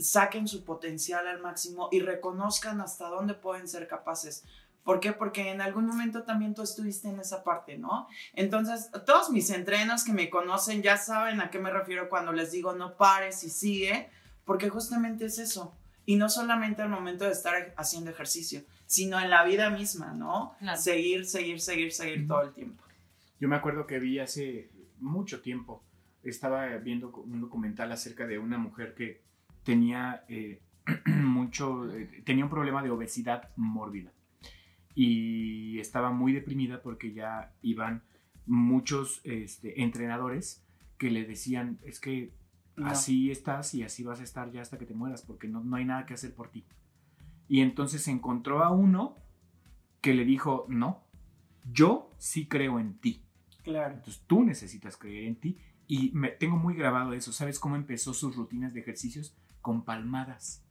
saquen su potencial al máximo y reconozcan hasta dónde pueden ser capaces. ¿Por qué? Porque en algún momento también tú estuviste en esa parte, ¿no? Entonces, todos mis entrenos que me conocen ya saben a qué me refiero cuando les digo no pares y sigue, porque justamente es eso. Y no solamente al momento de estar haciendo ejercicio, sino en la vida misma, ¿no? Claro. Seguir, seguir, seguir, seguir todo el tiempo. Yo me acuerdo que vi hace mucho tiempo, estaba viendo un documental acerca de una mujer que tenía eh, mucho, eh, tenía un problema de obesidad mórbida y estaba muy deprimida porque ya iban muchos este, entrenadores que le decían, es que No. así estás y así vas a estar ya hasta que te mueras, porque no, no hay nada que hacer por ti. Y entonces encontró a uno que le dijo, no, yo sí creo en ti. Claro. Entonces tú necesitas creer en ti. Y me tengo muy grabado eso. ¿Sabes cómo empezó sus rutinas de ejercicios? Con palmadas.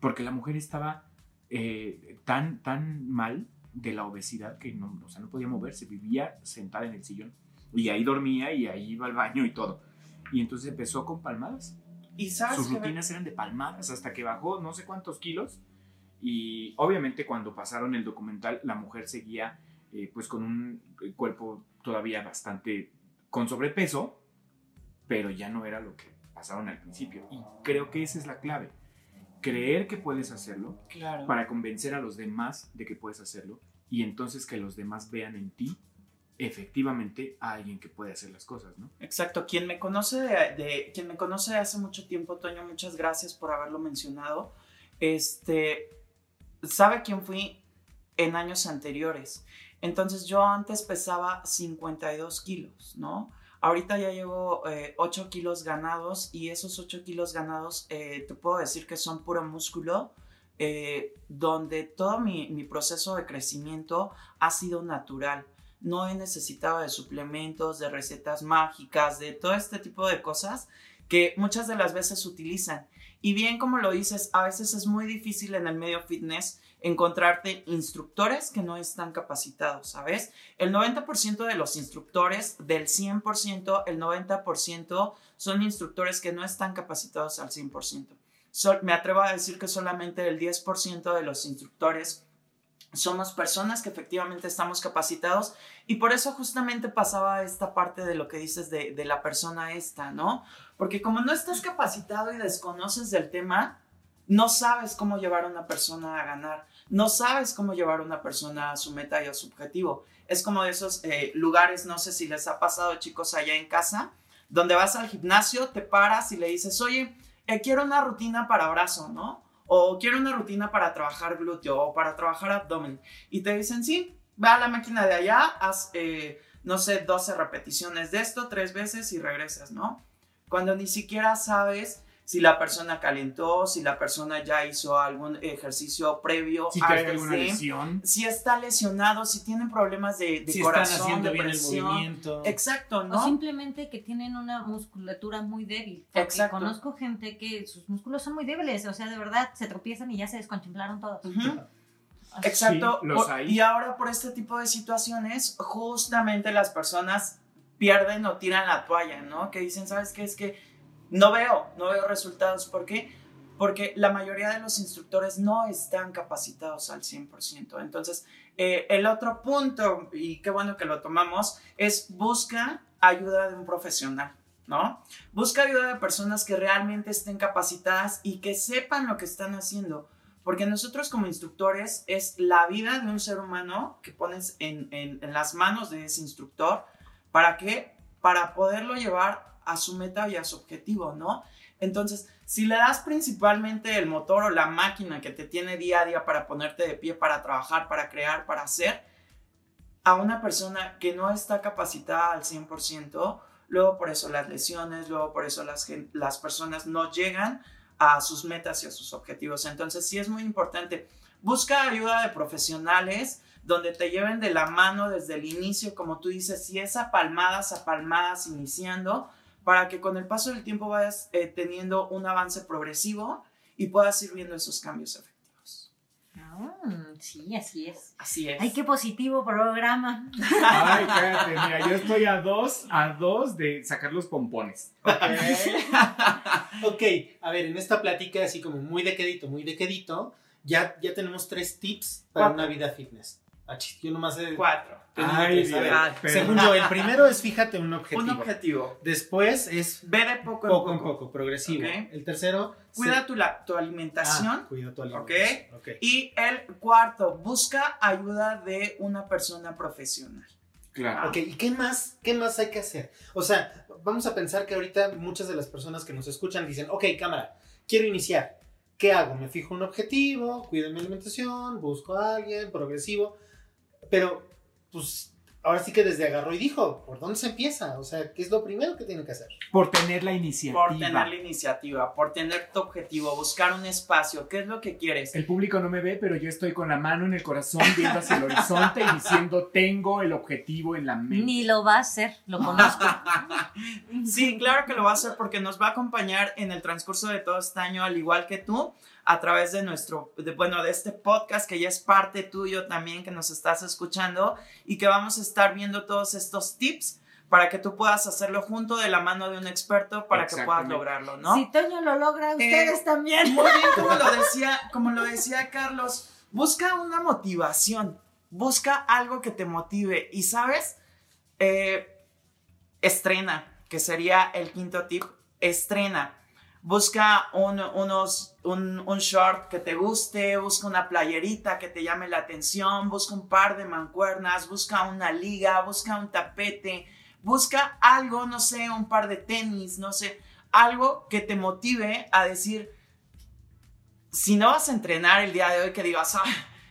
Porque la mujer estaba eh, tan, tan mal de la obesidad que no, o sea, no podía moverse, vivía sentada en el sillón. Y ahí dormía y ahí iba al baño y todo. Y entonces empezó con palmadas. Y sabes Sus rutinas eran de palmadas hasta que bajó no sé cuántos kilos. Y obviamente cuando pasaron el documental, la mujer seguía eh, pues con un eh, cuerpo todavía bastante con sobrepeso, pero ya no era lo que pasaron al principio. Y creo que esa es la clave. Creer que puedes hacerlo Claro. para convencer a los demás de que puedes hacerlo y entonces que los demás vean en ti efectivamente a alguien que puede hacer las cosas, ¿no? Exacto, quien me conoce de, de- quien me conoce hace mucho tiempo, Toño, muchas gracias por haberlo mencionado. Este sabe quién fui en años anteriores. Entonces yo antes pesaba 52 kilos, ¿no? Ahorita ya llevo eh, 8 kilos ganados y esos 8 kilos ganados eh, te puedo decir que son puro músculo, eh, donde todo mi, mi proceso de crecimiento ha sido natural no he necesitado de suplementos, de recetas mágicas, de todo este tipo de cosas que muchas de las veces utilizan. Y bien como lo dices, a veces es muy difícil en el medio fitness encontrarte instructores que no están capacitados, ¿sabes? El 90% de los instructores, del 100%, el 90% son instructores que no están capacitados al 100%. Sol- me atrevo a decir que solamente el 10% de los instructores somos personas que efectivamente estamos capacitados y por eso justamente pasaba esta parte de lo que dices de, de la persona esta, ¿no? Porque como no estás capacitado y desconoces del tema, no sabes cómo llevar a una persona a ganar, no sabes cómo llevar a una persona a su meta y a su objetivo. Es como de esos eh, lugares, no sé si les ha pasado chicos allá en casa, donde vas al gimnasio, te paras y le dices, oye, eh, quiero una rutina para brazo, ¿no? O quiero una rutina para trabajar glúteo o para trabajar abdomen. Y te dicen, sí, ve a la máquina de allá, haz, eh, no sé, 12 repeticiones de esto, tres veces y regresas, ¿no? Cuando ni siquiera sabes si la persona calentó, si la persona ya hizo algún ejercicio previo Si trae antes alguna de, lesión. si está lesionado, si tienen problemas de, de si están corazón, haciendo de bien el presión. movimiento. Exacto, O ¿no? simplemente que tienen una musculatura muy débil. Porque Exacto. conozco gente que sus músculos son muy débiles, o sea, de verdad se tropiezan y ya se desconchimplaron todos. Exacto. Sí, los O- hay. Y ahora por este tipo de situaciones, justamente las personas pierden o tiran la toalla, ¿no? Que dicen, ¿sabes qué? Es que no veo, no veo resultados. ¿Por qué? Porque la mayoría de los instructores no están capacitados al 100%. Entonces, eh, el otro punto, y qué bueno que lo tomamos, es busca ayuda de un profesional, ¿no? Busca ayuda de personas que realmente estén capacitadas y que sepan lo que están haciendo. Porque nosotros como instructores es la vida de un ser humano que pones en, en- en las manos de ese instructor. ¿Para qué? Para poderlo llevar a su meta y a su objetivo, ¿no? Entonces, si le das principalmente el motor o la máquina que te tiene día a día para ponerte de pie, para trabajar, para crear, para hacer, a una persona que no está capacitada al 100%, luego por eso las lesiones, luego por eso las, las personas no llegan a sus metas y a sus objetivos. Entonces sí es muy importante. Busca ayuda de profesionales donde te lleven de la mano desde el inicio, como tú dices, si es a palmadas, a palmadas iniciando, para que con el paso del tiempo vayas eh, teniendo un avance progresivo y puedas ir viendo esos cambios efectivos. Ah, sí, así es. Así es. Ay, qué positivo programa. Ay, cállate, mira, yo estoy a dos, a dos de sacar los pompones. Ok, a ver, en esta plática así como muy de quedito, muy de quedito, ya, ya tenemos tres tips para Cuatro. una vida fitness. Ah, yo nomás he Cuatro. Ay, Dios. pero- según yo, el primero es fíjate un objetivo. Un objetivo. Después es Ve de poco en poco poco. en poco, progresivo. El tercero, Cuida tu, la- tu alimentación. Ah, cuida tu alimentación. Ok. Y el cuarto, busca ayuda de una persona profesional. Claro. Ok, ¿y qué más, qué más hay que hacer? O sea, vamos a pensar que ahorita muchas de las personas que nos escuchan dicen, ok, cámara, quiero iniciar. ¿Qué hago? Me fijo un objetivo, cuido mi alimentación, busco a alguien, progresivo. Pero, pues, ahora sí que desde agarró y dijo, ¿por dónde se empieza? O sea, ¿qué es lo primero que tiene que hacer? Por tener la iniciativa. Por tener la iniciativa, por tener tu objetivo, buscar un espacio. ¿Qué es lo que quieres? El público no me ve, pero yo estoy con la mano en el corazón viendo hacia el horizonte y diciendo, tengo el objetivo en la mente. Ni lo va a hacer, lo conozco. sí, claro que lo va a hacer porque nos va a acompañar en el transcurso de todo este año, al igual que tú, a través de nuestro, de, bueno, de este podcast que ya es parte tuyo también, que nos estás escuchando y que vamos a estar viendo todos estos tips para que tú puedas hacerlo junto de la mano de un experto para que puedas lograrlo, ¿no? Si Toño lo logra, ustedes Eh, también. Muy bien, como lo decía, como lo decía Carlos, busca una motivación, busca algo que te motive y sabes, Eh, estrena, que sería el quinto tip, estrena. Busca un, unos, un, un short que te guste, busca una playerita que te llame la atención, busca un par de mancuernas, busca una liga, busca un tapete, busca algo, no sé, un par de tenis, no sé, algo que te motive a decir, si no vas a entrenar el día de hoy, que digas, "Ah,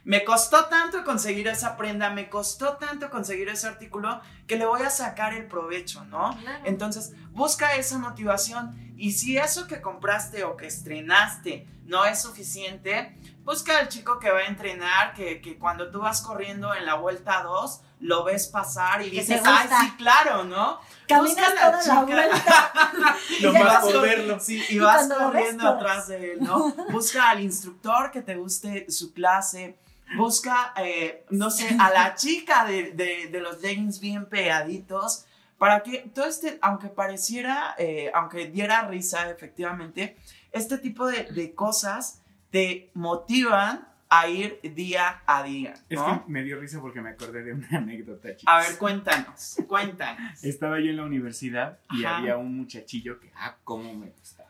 me costó tanto conseguir esa prenda, me costó tanto conseguir ese artículo, que le voy a sacar el provecho, ¿no? Claro. Entonces, busca esa motivación y si eso que compraste o que estrenaste no es suficiente, busca al chico que va a entrenar, que, que cuando tú vas corriendo en la vuelta 2, lo ves pasar y Que dices, ay, sí, claro, ¿no? Caminas Busca toda la chica- vuelta. Lo Y vas por con- verlo. Sí, y Y vas lo ves, corriendo corres. atrás de él, ¿no? Busca al instructor que te guste su clase. Busca, eh, no sé, a la chica de, de- de los leggings bien pegaditos. Para que todo este, aunque pareciera, eh, aunque diera risa, efectivamente, este tipo de, de cosas te motivan a ir día a día. Es ¿no? que me dio risa porque me acordé de una anécdota, chicos. A ver, cuéntanos, cuéntanos. Estaba yo en la universidad y Ajá. había un muchachillo que, ah, cómo me gustaba.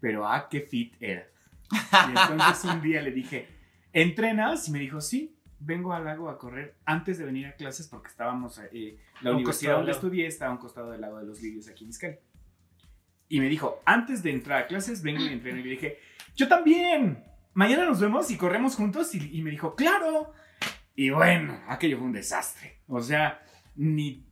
Pero, ah, qué fit era. Y entonces un día le dije, ¿entrenas? Y me dijo, sí, vengo al lago a correr antes de venir a clases porque estábamos, eh, la un universidad donde estudié estaba a un costado del lago de los lirios aquí en Izcali. Y me dijo, antes de entrar a clases, vengo y entreno. Y le dije, yo también. Mañana nos vemos y corremos juntos. Y, y me dijo, claro. Y bueno, aquello fue un desastre. O sea, ni,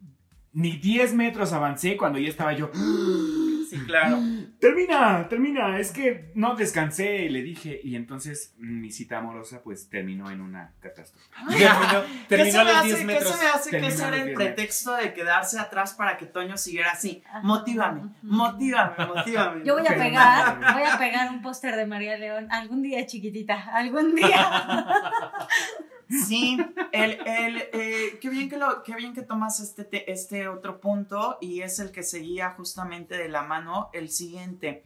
ni 10 metros avancé cuando ya estaba yo. Sí, claro. Termina, termina, es que no descansé, le dije. Y entonces mi cita amorosa pues terminó en una catástrofe. Terminó, ¿Qué terminó se a me los hace, 10 qué metros. se me hace que ese a era el 10 metros. pretexto de quedarse atrás para que Toño siguiera así? Motívame, motívame, motívame. Yo voy a pegar, voy a pegar un póster de María León algún día, chiquitita, algún día. Sí, el, el, eh, qué, bien que lo, qué bien que tomas este, te- este otro punto y es el que seguía justamente de la mano el siguiente.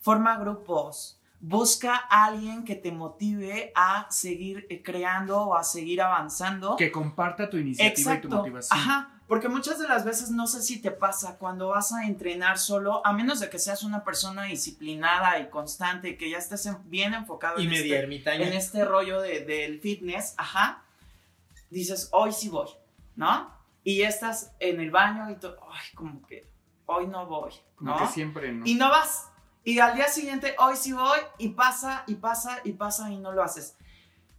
Forma grupos. Busca a alguien que te motive a seguir eh, creando o a seguir avanzando. Que comparta tu iniciativa y tu motivación. Ajá, porque muchas de las veces no sé si te pasa cuando vas a entrenar solo, a menos de que seas una persona disciplinada y constante que ya estés en- bien enfocado Y en, media este, en este rollo de- del fitness, ajá, dices, hoy sí voy, ¿no? Y ya estás en el baño y tú, ay, como que hoy no voy, Como ¿no? que siempre no. Y no vas. Y al día siguiente, hoy sí voy, y pasa, y pasa, y pasa, y no lo haces.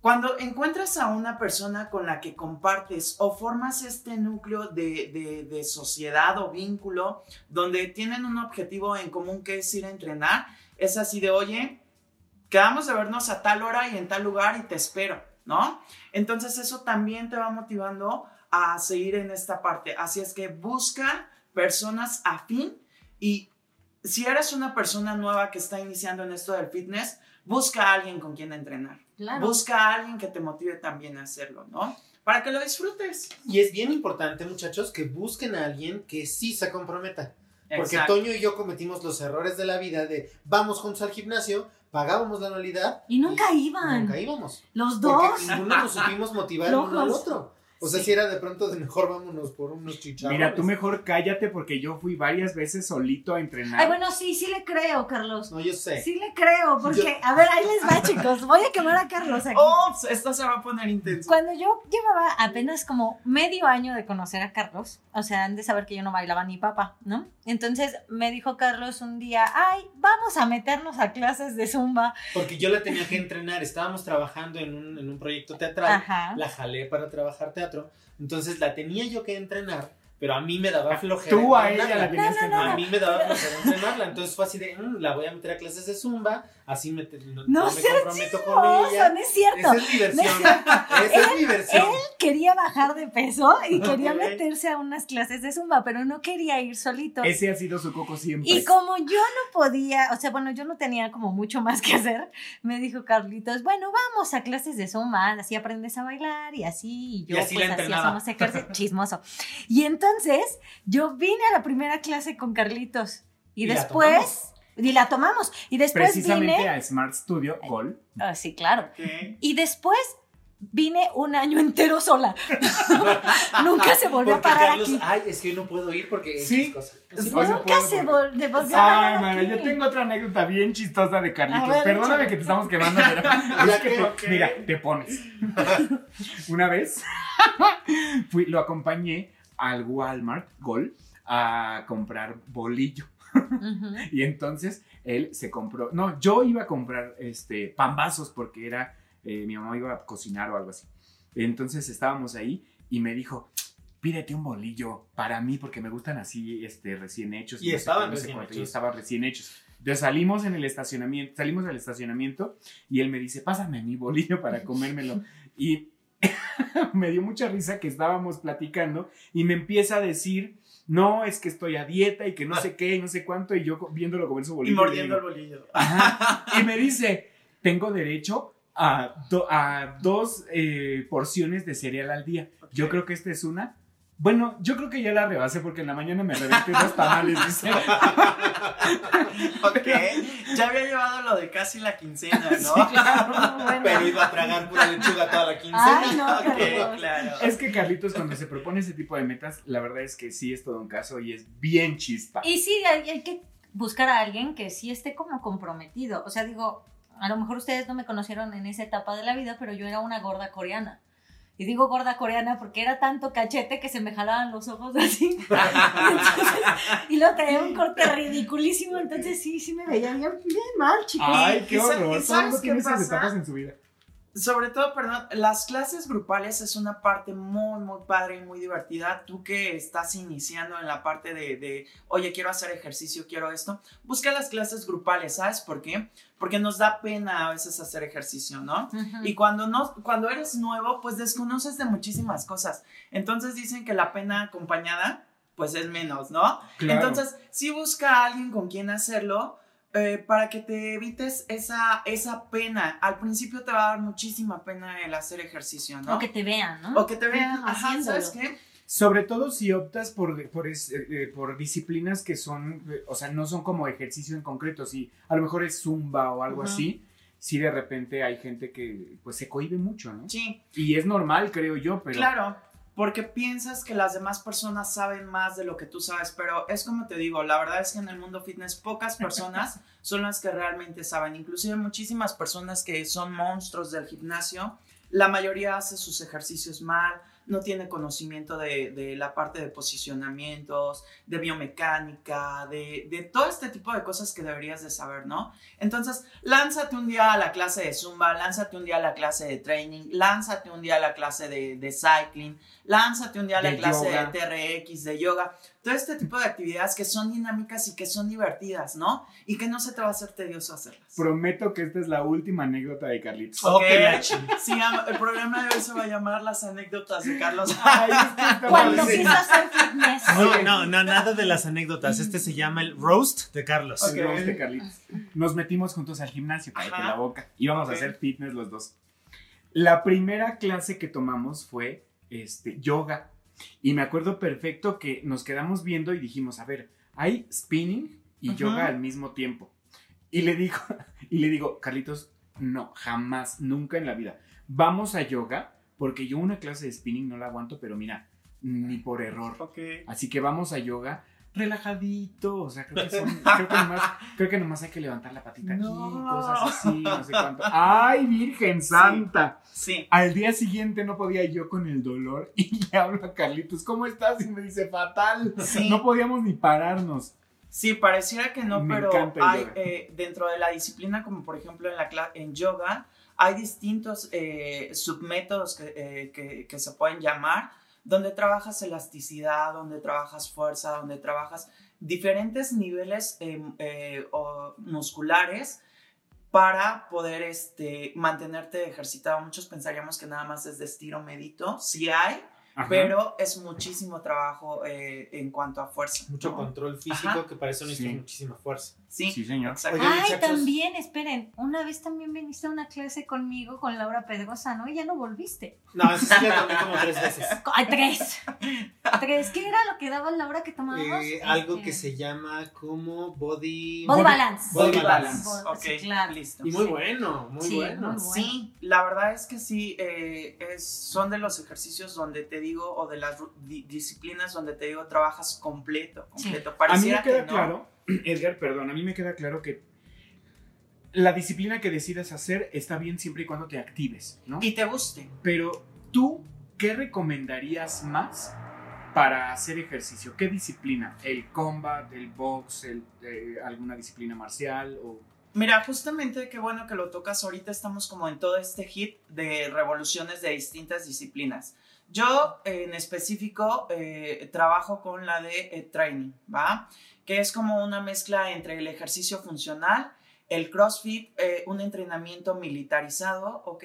Cuando encuentras a una persona con la que compartes o formas este núcleo de, de- de sociedad o vínculo donde tienen un objetivo en común que es ir a entrenar, es así de, oye, quedamos de vernos a tal hora y en tal lugar y te espero, ¿no? Entonces eso también te va motivando a seguir en esta parte. Así es que busca personas afín y si eres una persona nueva que está iniciando en esto del fitness, busca a alguien con quien entrenar. Claro. Busca a alguien que te motive también a hacerlo, ¿no? Para que lo disfrutes. Y es bien importante, muchachos, que busquen a alguien que sí se comprometa. Porque Exacto. Toño y yo cometimos los errores de la vida de vamos juntos al gimnasio, pagábamos la anualidad. Y nunca iban. Nunca íbamos. Los Porque dos. ninguno nos supimos motivar el uno al otro. O sea, Sí. si era de pronto de mejor vámonos por unos chicharrones. Mira, tú mejor cállate porque yo fui varias veces solito a entrenar. Ay, bueno, sí, sí le creo, Carlos. No, yo sé. Sí le creo, porque, a ver, ahí les va, chicos. Voy a quemar a Carlos aquí. Oh, esto se va a poner intenso. Cuando yo llevaba apenas como medio año de conocer a Carlos, o sea, han de saber que yo no bailaba ni papá, ¿no? Entonces me dijo Carlos un día, ay, vamos a meternos a clases de zumba. Porque yo la tenía que entrenar. Estábamos trabajando en un, en un proyecto teatral. Ajá. La jalé para trabajar teatro. Teatro, entonces la tenía yo que entrenar, pero a mí me daba flojera. Tú a ella la tenías que A entrenar. mí me daba flojera entrenarla, entonces fue así de, "Mm, la voy a meter a clases de zumba, así me, no, No no me comprometo con chismoso, ella. no es cierto. Esa es mi versión, esa es mi versión. Quería bajar de peso y quería meterse a unas clases de zumba, pero no quería ir solito. Ese ha sido su coco siempre. Y como yo no podía, o sea, bueno, yo no tenía como mucho más que hacer, me dijo Carlitos, bueno, vamos a clases de zumba, así aprendes a bailar y así, y yo Y así pues así hacemos ejercicio, chismoso. Y entonces yo vine a la primera clase con Carlitos y, después. Y la tomamos, y después Precisamente vine, a Smart Studio, Gol. ah, sí, claro, y después vine un año entero sola. Nunca se volvió Porque a parar Carlos, aquí. ay, es que hoy no puedo ir porque Sí. Sí, no Nunca se volvió a parar Ay, aquí. yo tengo otra anécdota bien chistosa de Carlitos. Ver, Perdóname que te estamos quemando, pero es que, Ok. mira, te pones. Una vez fui, lo acompañé al Walmart Gol a comprar bolillo. Y entonces él se compró. No, yo iba a comprar este pambazos porque era. eh, mi mamá iba a cocinar o algo así. Entonces estábamos ahí y me dijo. Pídete un bolillo para mí porque me gustan así este, recién hechos. Y sé estaban recién cuánto, y hechos. estaban recién hechos. Entonces salimos en el estacionamiento, salimos del estacionamiento y él me dice, pásame mi bolillo para comérmelo. Y me dio mucha risa que estábamos platicando y me empieza a decir, no, es que estoy a dieta y que no sé qué y no sé cuánto, y yo viéndolo comer su Y bolillo. mordiendo el bolillo. "Ajá". Y me dice, tengo derecho a, do- a dos eh, porciones de cereal al día. Yo creo que esta es una. Bueno, yo creo que ya la rebasé porque en la mañana me reventé dos tamales, dice. Ok. Ya había llevado lo de casi la quincena, ¿no? Muy bueno. Pero iba a tragar pura lechuga toda la quincena. Ay, no, Ok, Carlos. claro. Es que Carlitos cuando se propone ese tipo de metas, la verdad es que sí es todo un caso y es bien chispa. Y sí, hay, hay que buscar a alguien que sí esté como comprometido. O sea, digo, a lo mejor ustedes no me conocieron en esa etapa de la vida, pero yo era una gorda coreana. Y digo gorda coreana porque era tanto cachete que se me jalaban los ojos así. Entonces, y luego traía un corte ridiculísimo. Entonces sí, sí me veía bien, bien mal, chicos. Ay, qué ¿Y sa- horror. sabes qué pasa? etapas en su vida. Sobre todo, perdón, las clases grupales es una parte muy, muy padre y muy divertida. Tú que estás iniciando en la parte de, de, oye, quiero hacer ejercicio, quiero esto, busca las clases grupales, ¿sabes por qué? Porque nos da pena a veces hacer ejercicio, ¿no? Y cuando, no, cuando eres nuevo, pues desconoces de muchísimas cosas. Entonces dicen que la pena acompañada, pues es menos, ¿no? Claro. Entonces, sí busca a alguien con quien hacerlo eh, para que te evites esa, esa pena. Al principio te va a dar muchísima pena el hacer ejercicio, ¿no? O que te vean, ¿no? O que te vean, ajá, ¿sabes qué? Sobre todo si optas por, por, es- eh, eh, por disciplinas que son, eh, o sea, no son como ejercicio en concreto, si a lo mejor es zumba o algo Ujú. así, si de repente hay gente que pues se cohibe mucho, ¿no? Sí, Y es normal, creo yo, pero... claro. Porque piensas que las demás personas saben más de lo que tú sabes, pero es como te digo, la verdad es que en el mundo fitness pocas personas son las que realmente saben. Inclusive muchísimas personas que son monstruos del gimnasio, la mayoría hace sus ejercicios mal, no tiene conocimiento de, de la parte de posicionamientos, de biomecánica, de, de todo este tipo de cosas que deberías de saber, ¿no? Entonces, lánzate un día a la clase de Zumba, lánzate un día a la clase de training, lánzate un día a la clase de, de cycling, lánzate un día a la clase yoga. de TRX, de yoga, todo este tipo de actividades que son dinámicas y que son divertidas, ¿no? Y que no se te va a hacer tedioso hacerlas. Prometo que esta es la última anécdota de Carlitos. Ok. que Sí, el programa de hoy se va a llamar Las anécdotas de Carlos. Ay, que Cuando quiso hacer fitness. No, no, no, nada de las anécdotas. Este se llama el roast de Carlos. Sí, vamos de Carlitos. Nos metimos juntos al gimnasio, cállate Ajá. la boca. Íbamos a hacer fitness los dos. La primera clase que tomamos fue este, yoga. Y me acuerdo perfecto que nos quedamos viendo y dijimos, a ver, hay spinning y yoga al mismo tiempo. Y le digo, y le digo, Carlitos, no, jamás, nunca en la vida. Vamos a yoga porque yo una clase de spinning no la aguanto, pero mira, ni por error. Ok. Así que vamos a yoga relajadito, o sea, creo que, son- creo que, nomás, creo que nomás hay que levantar la patita aquí, cosas así, no sé cuánto. ¡Ay, Virgen Santa! Sí. Al día siguiente no podía yo con el dolor y le hablo a Carlitos, ¿cómo estás? Y me dice, fatal. Sí. No podíamos ni pararnos. Sí, pareciera que no, Me pero hay eh, dentro de la disciplina, como por ejemplo en la en yoga, hay distintos eh, submétodos que, eh, que, que se pueden llamar, donde trabajas elasticidad, donde trabajas fuerza, donde trabajas diferentes niveles eh, eh, o musculares para poder este, mantenerte ejercitado. Muchos pensaríamos que nada más es de estiro medito, sí hay, Ajá. pero es muchísimo trabajo eh, en cuanto a fuerza. Mucho ¿no? control físico Ajá. que para eso necesita Sí. muchísima fuerza. Sí, Sí, señor. exacto. Ay, también, esperen, una vez también viniste a una clase conmigo con Laura Pedrosa, ¿no? Y ya no volviste. No, eso sí ya tomé como tres veces. Ay, tres. tres. ¿Qué era lo que daba Laura que tomábamos? Eh, algo Este, que se llama como body... Body balance. Body Body balance. balance. Body- Ok, sí, claro. listo. Y muy Sí. bueno, muy Sí, bueno. muy bueno. Sí, la verdad es que sí, eh, es, son de los ejercicios donde te digo, o de las di- disciplinas donde te digo, trabajas completo, completo. A mí me queda que no. claro, Edgar, perdón, a mí me queda claro que la disciplina que decidas hacer está bien siempre y cuando te actives, ¿no? Y te guste. Pero tú, ¿qué recomendarías más para hacer ejercicio? ¿Qué disciplina? ¿El combat, el box, el, eh, alguna disciplina marcial? O... Mira, justamente qué bueno que lo tocas. Ahorita estamos como en todo este hit de revoluciones de distintas disciplinas. Yo eh, en específico eh, trabajo con la de eh, training, ¿va? Que es como una mezcla entre el ejercicio funcional, el CrossFit, eh, un entrenamiento militarizado, ¿ok?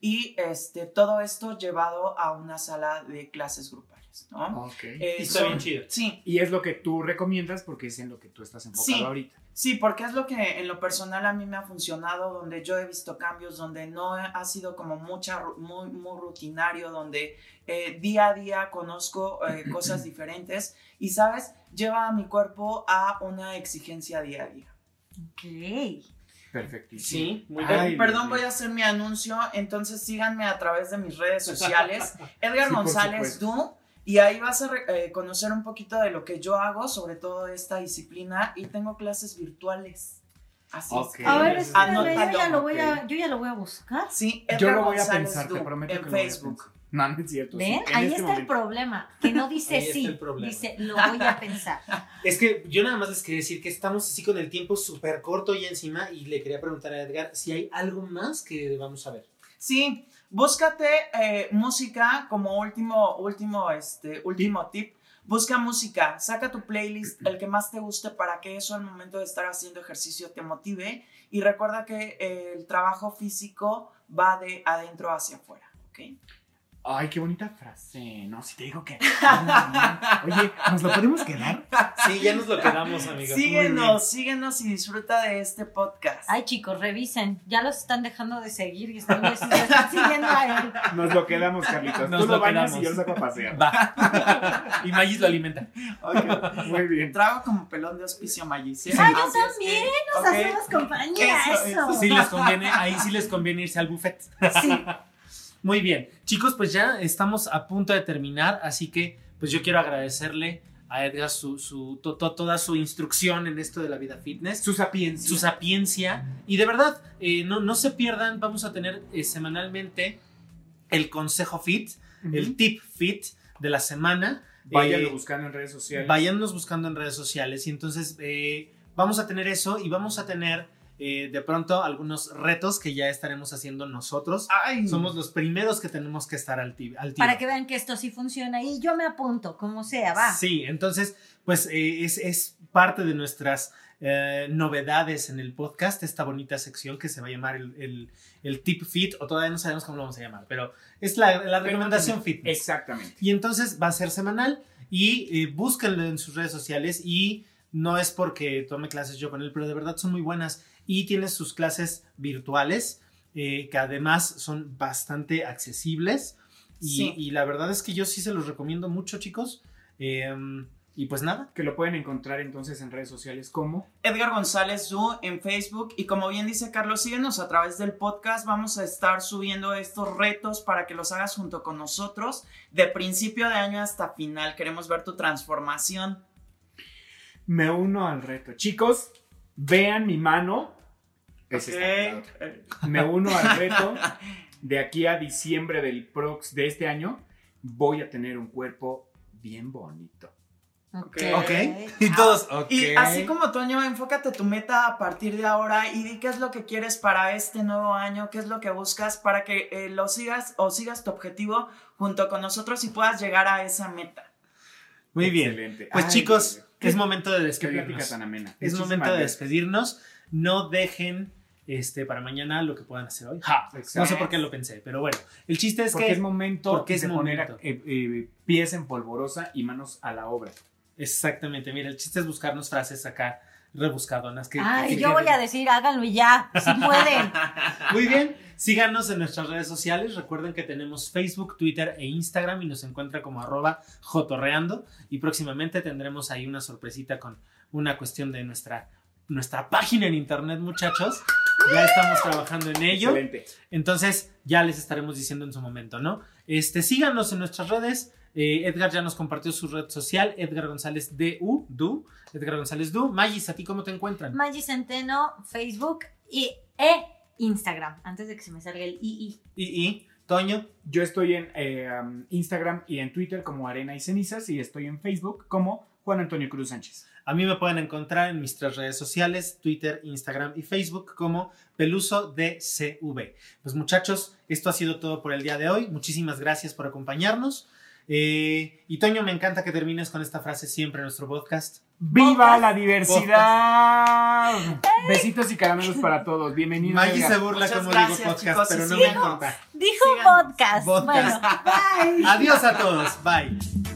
Y este, todo esto llevado a una sala de clases grupales, ¿no? Ok. Eh, Y está son- bien chido. Sí, Y es lo que tú recomiendas porque es en lo que tú estás enfocado Sí. ahorita. Sí, porque es lo que en lo personal a mí me ha funcionado, donde yo he visto cambios, donde no ha sido como mucha, muy, muy rutinario, donde eh, día a día conozco eh, cosas diferentes y, ¿sabes? Lleva a mi cuerpo a una exigencia día a día. Ok. Perfectísimo. Sí, muy Ay, bien. Perdón, voy a hacer mi anuncio, entonces síganme a través de mis redes sociales, Edgar Sí, González Du, y ahí vas a re- eh, conocer un poquito de lo que yo hago, sobre todo esta disciplina, y tengo clases virtuales. Así es. A ver, espérame, yo ya, lo voy a, yo ya lo voy a buscar. Sí, Yo Edgar lo voy a González pensar, te Du, prometo en que lo voy a Facebook. pensar. No, no es cierto. sí, ¿Ven? en Ahí este está el momento. problema, que no dice Ahí está sí, el problema. dice lo voy a pensar. Es que yo nada más les quería decir que estamos así con el tiempo súper corto y encima y le quería preguntar a Edgar si hay algo más que vamos a ver. Sí, búscate eh, música como último, último, este, último tip. Busca música, saca tu playlist, el que más te guste para que eso al momento de estar haciendo ejercicio te motive. Y recuerda que eh, el trabajo físico va de adentro hacia afuera. ¿ok? Ay, qué bonita frase. No, si te digo que. Oye, ¿nos lo podemos quedar? Sí, ya nos lo quedamos, amigos. Síguenos, síguenos y disfruta de este podcast. Ay, chicos, revisen. Ya los están dejando de seguir y están, les están siguiendo a él. Nos lo quedamos, Carlitos. Nos Tú lo lo bañas quedamos. y yo lo saco a pasear. Va. y Magis lo alimenta. Ok, muy bien. Trago como pelón de hospicio Maggi. ¿sí? Ah, yo también, Nos ok. hacemos compañía, Eso, eso. eso. Sí les conviene, ahí sí les conviene irse al buffet. Sí. Muy bien, chicos, pues ya estamos a punto de terminar, así que pues yo quiero agradecerle a Edgar su, su, to- to- toda su instrucción en esto de la vida fitness. Su sapiencia. su sapiencia. Y de verdad, eh, no, no se pierdan, vamos a tener eh, semanalmente el consejo fit, el tip fit de la semana. Váyanlo Eh, buscando en redes sociales. Váyannos buscando en redes sociales y entonces vamos a tener eso y vamos a tener eh, de pronto algunos retos que ya estaremos haciendo nosotros. Ay, Somos los primeros que tenemos que estar al tiro. Al tiro. Para que vean que esto sí funciona y yo me apunto, como sea, va. Sí, entonces, pues eh, es, es parte de nuestras eh, novedades en el podcast, esta bonita sección que se va a llamar el, el- el tip fit, o todavía no sabemos cómo lo vamos a llamar, pero es la, la recomendación fitness. Exactamente. Y entonces va a ser semanal y eh, búsquenlo en sus redes sociales y no es porque tome clases yo con él, pero de verdad son muy buenas y tiene sus clases virtuales eh, que además son bastante accesibles y, Sí. y la verdad es que yo sí se los recomiendo mucho chicos Eh, y pues nada, Que lo pueden encontrar entonces en redes sociales como. Edgar González Du en Facebook y como bien dice Carlos, síguenos a través del podcast, vamos a estar subiendo estos retos para que los hagas junto con nosotros de principio de año hasta final, queremos ver tu transformación. Me uno al reto. Chicos, vean mi mano. Ese Ok. está claro. Me uno al reto. De aquí a diciembre del prox de este año, voy a tener un cuerpo bien bonito. Ok. Ok. Y todos, ok. Y así como Toño, enfócate tu meta a partir de ahora y di qué es lo que quieres para este nuevo año, qué es lo que buscas para que eh, lo sigas o sigas tu objetivo junto con nosotros y puedas llegar a esa meta. Muy bien. Excelente. Pues Ay, chicos, es momento de Qué plática despedirnos. tan amena. Es Muchísimas momento de gracias. No dejen este, para mañana lo que puedan hacer hoy. Ja, no sé por qué lo pensé, pero bueno, el chiste es Porque que es momento porque es de poner momento. eh, eh, pies en polvorosa y manos a la obra. Exactamente, mira, el chiste es buscarnos frases acá rebuscadonas. Que, Ay, que yo voy a decir, háganlo y ya, si pueden. Muy bien, síganos en nuestras redes sociales. Recuerden que tenemos Facebook, Twitter e Instagram y nos encuentra como arroba jotorreando. Y próximamente tendremos ahí una sorpresita con una cuestión de nuestra, nuestra página en internet, muchachos. Ya estamos trabajando en ello. Excelente. Entonces, ya les estaremos diciendo en su momento, ¿no? Este, síganos en nuestras redes. Eh, Edgar ya nos compartió su red social, Edgar González DU, Du, Edgar González Du. Magis, ¿a ti cómo te encuentran? Maggi Centeno, Facebook y, e Instagram, antes de que se me salga el II. Y Toño, Yo estoy en eh, um, Instagram y en Twitter como Arena y Cenizas y estoy en Facebook como Juan Antonio Cruz Sánchez. A mí me pueden encontrar en mis tres redes sociales, Twitter, Instagram y Facebook como Peluso DCV. Pues muchachos, esto ha sido todo por el día de hoy. Muchísimas gracias por acompañarnos. Eh, y Toño, me encanta que termines con esta frase siempre en nuestro podcast. ¡Viva la diversidad! Besitos y caramelos para todos. Bienvenido. Maggie se burla Muchas como gracias, digo podcast, chicos, pero no me importa. Dijo. Podcast. Bueno, bye. Adiós a todos. Bye.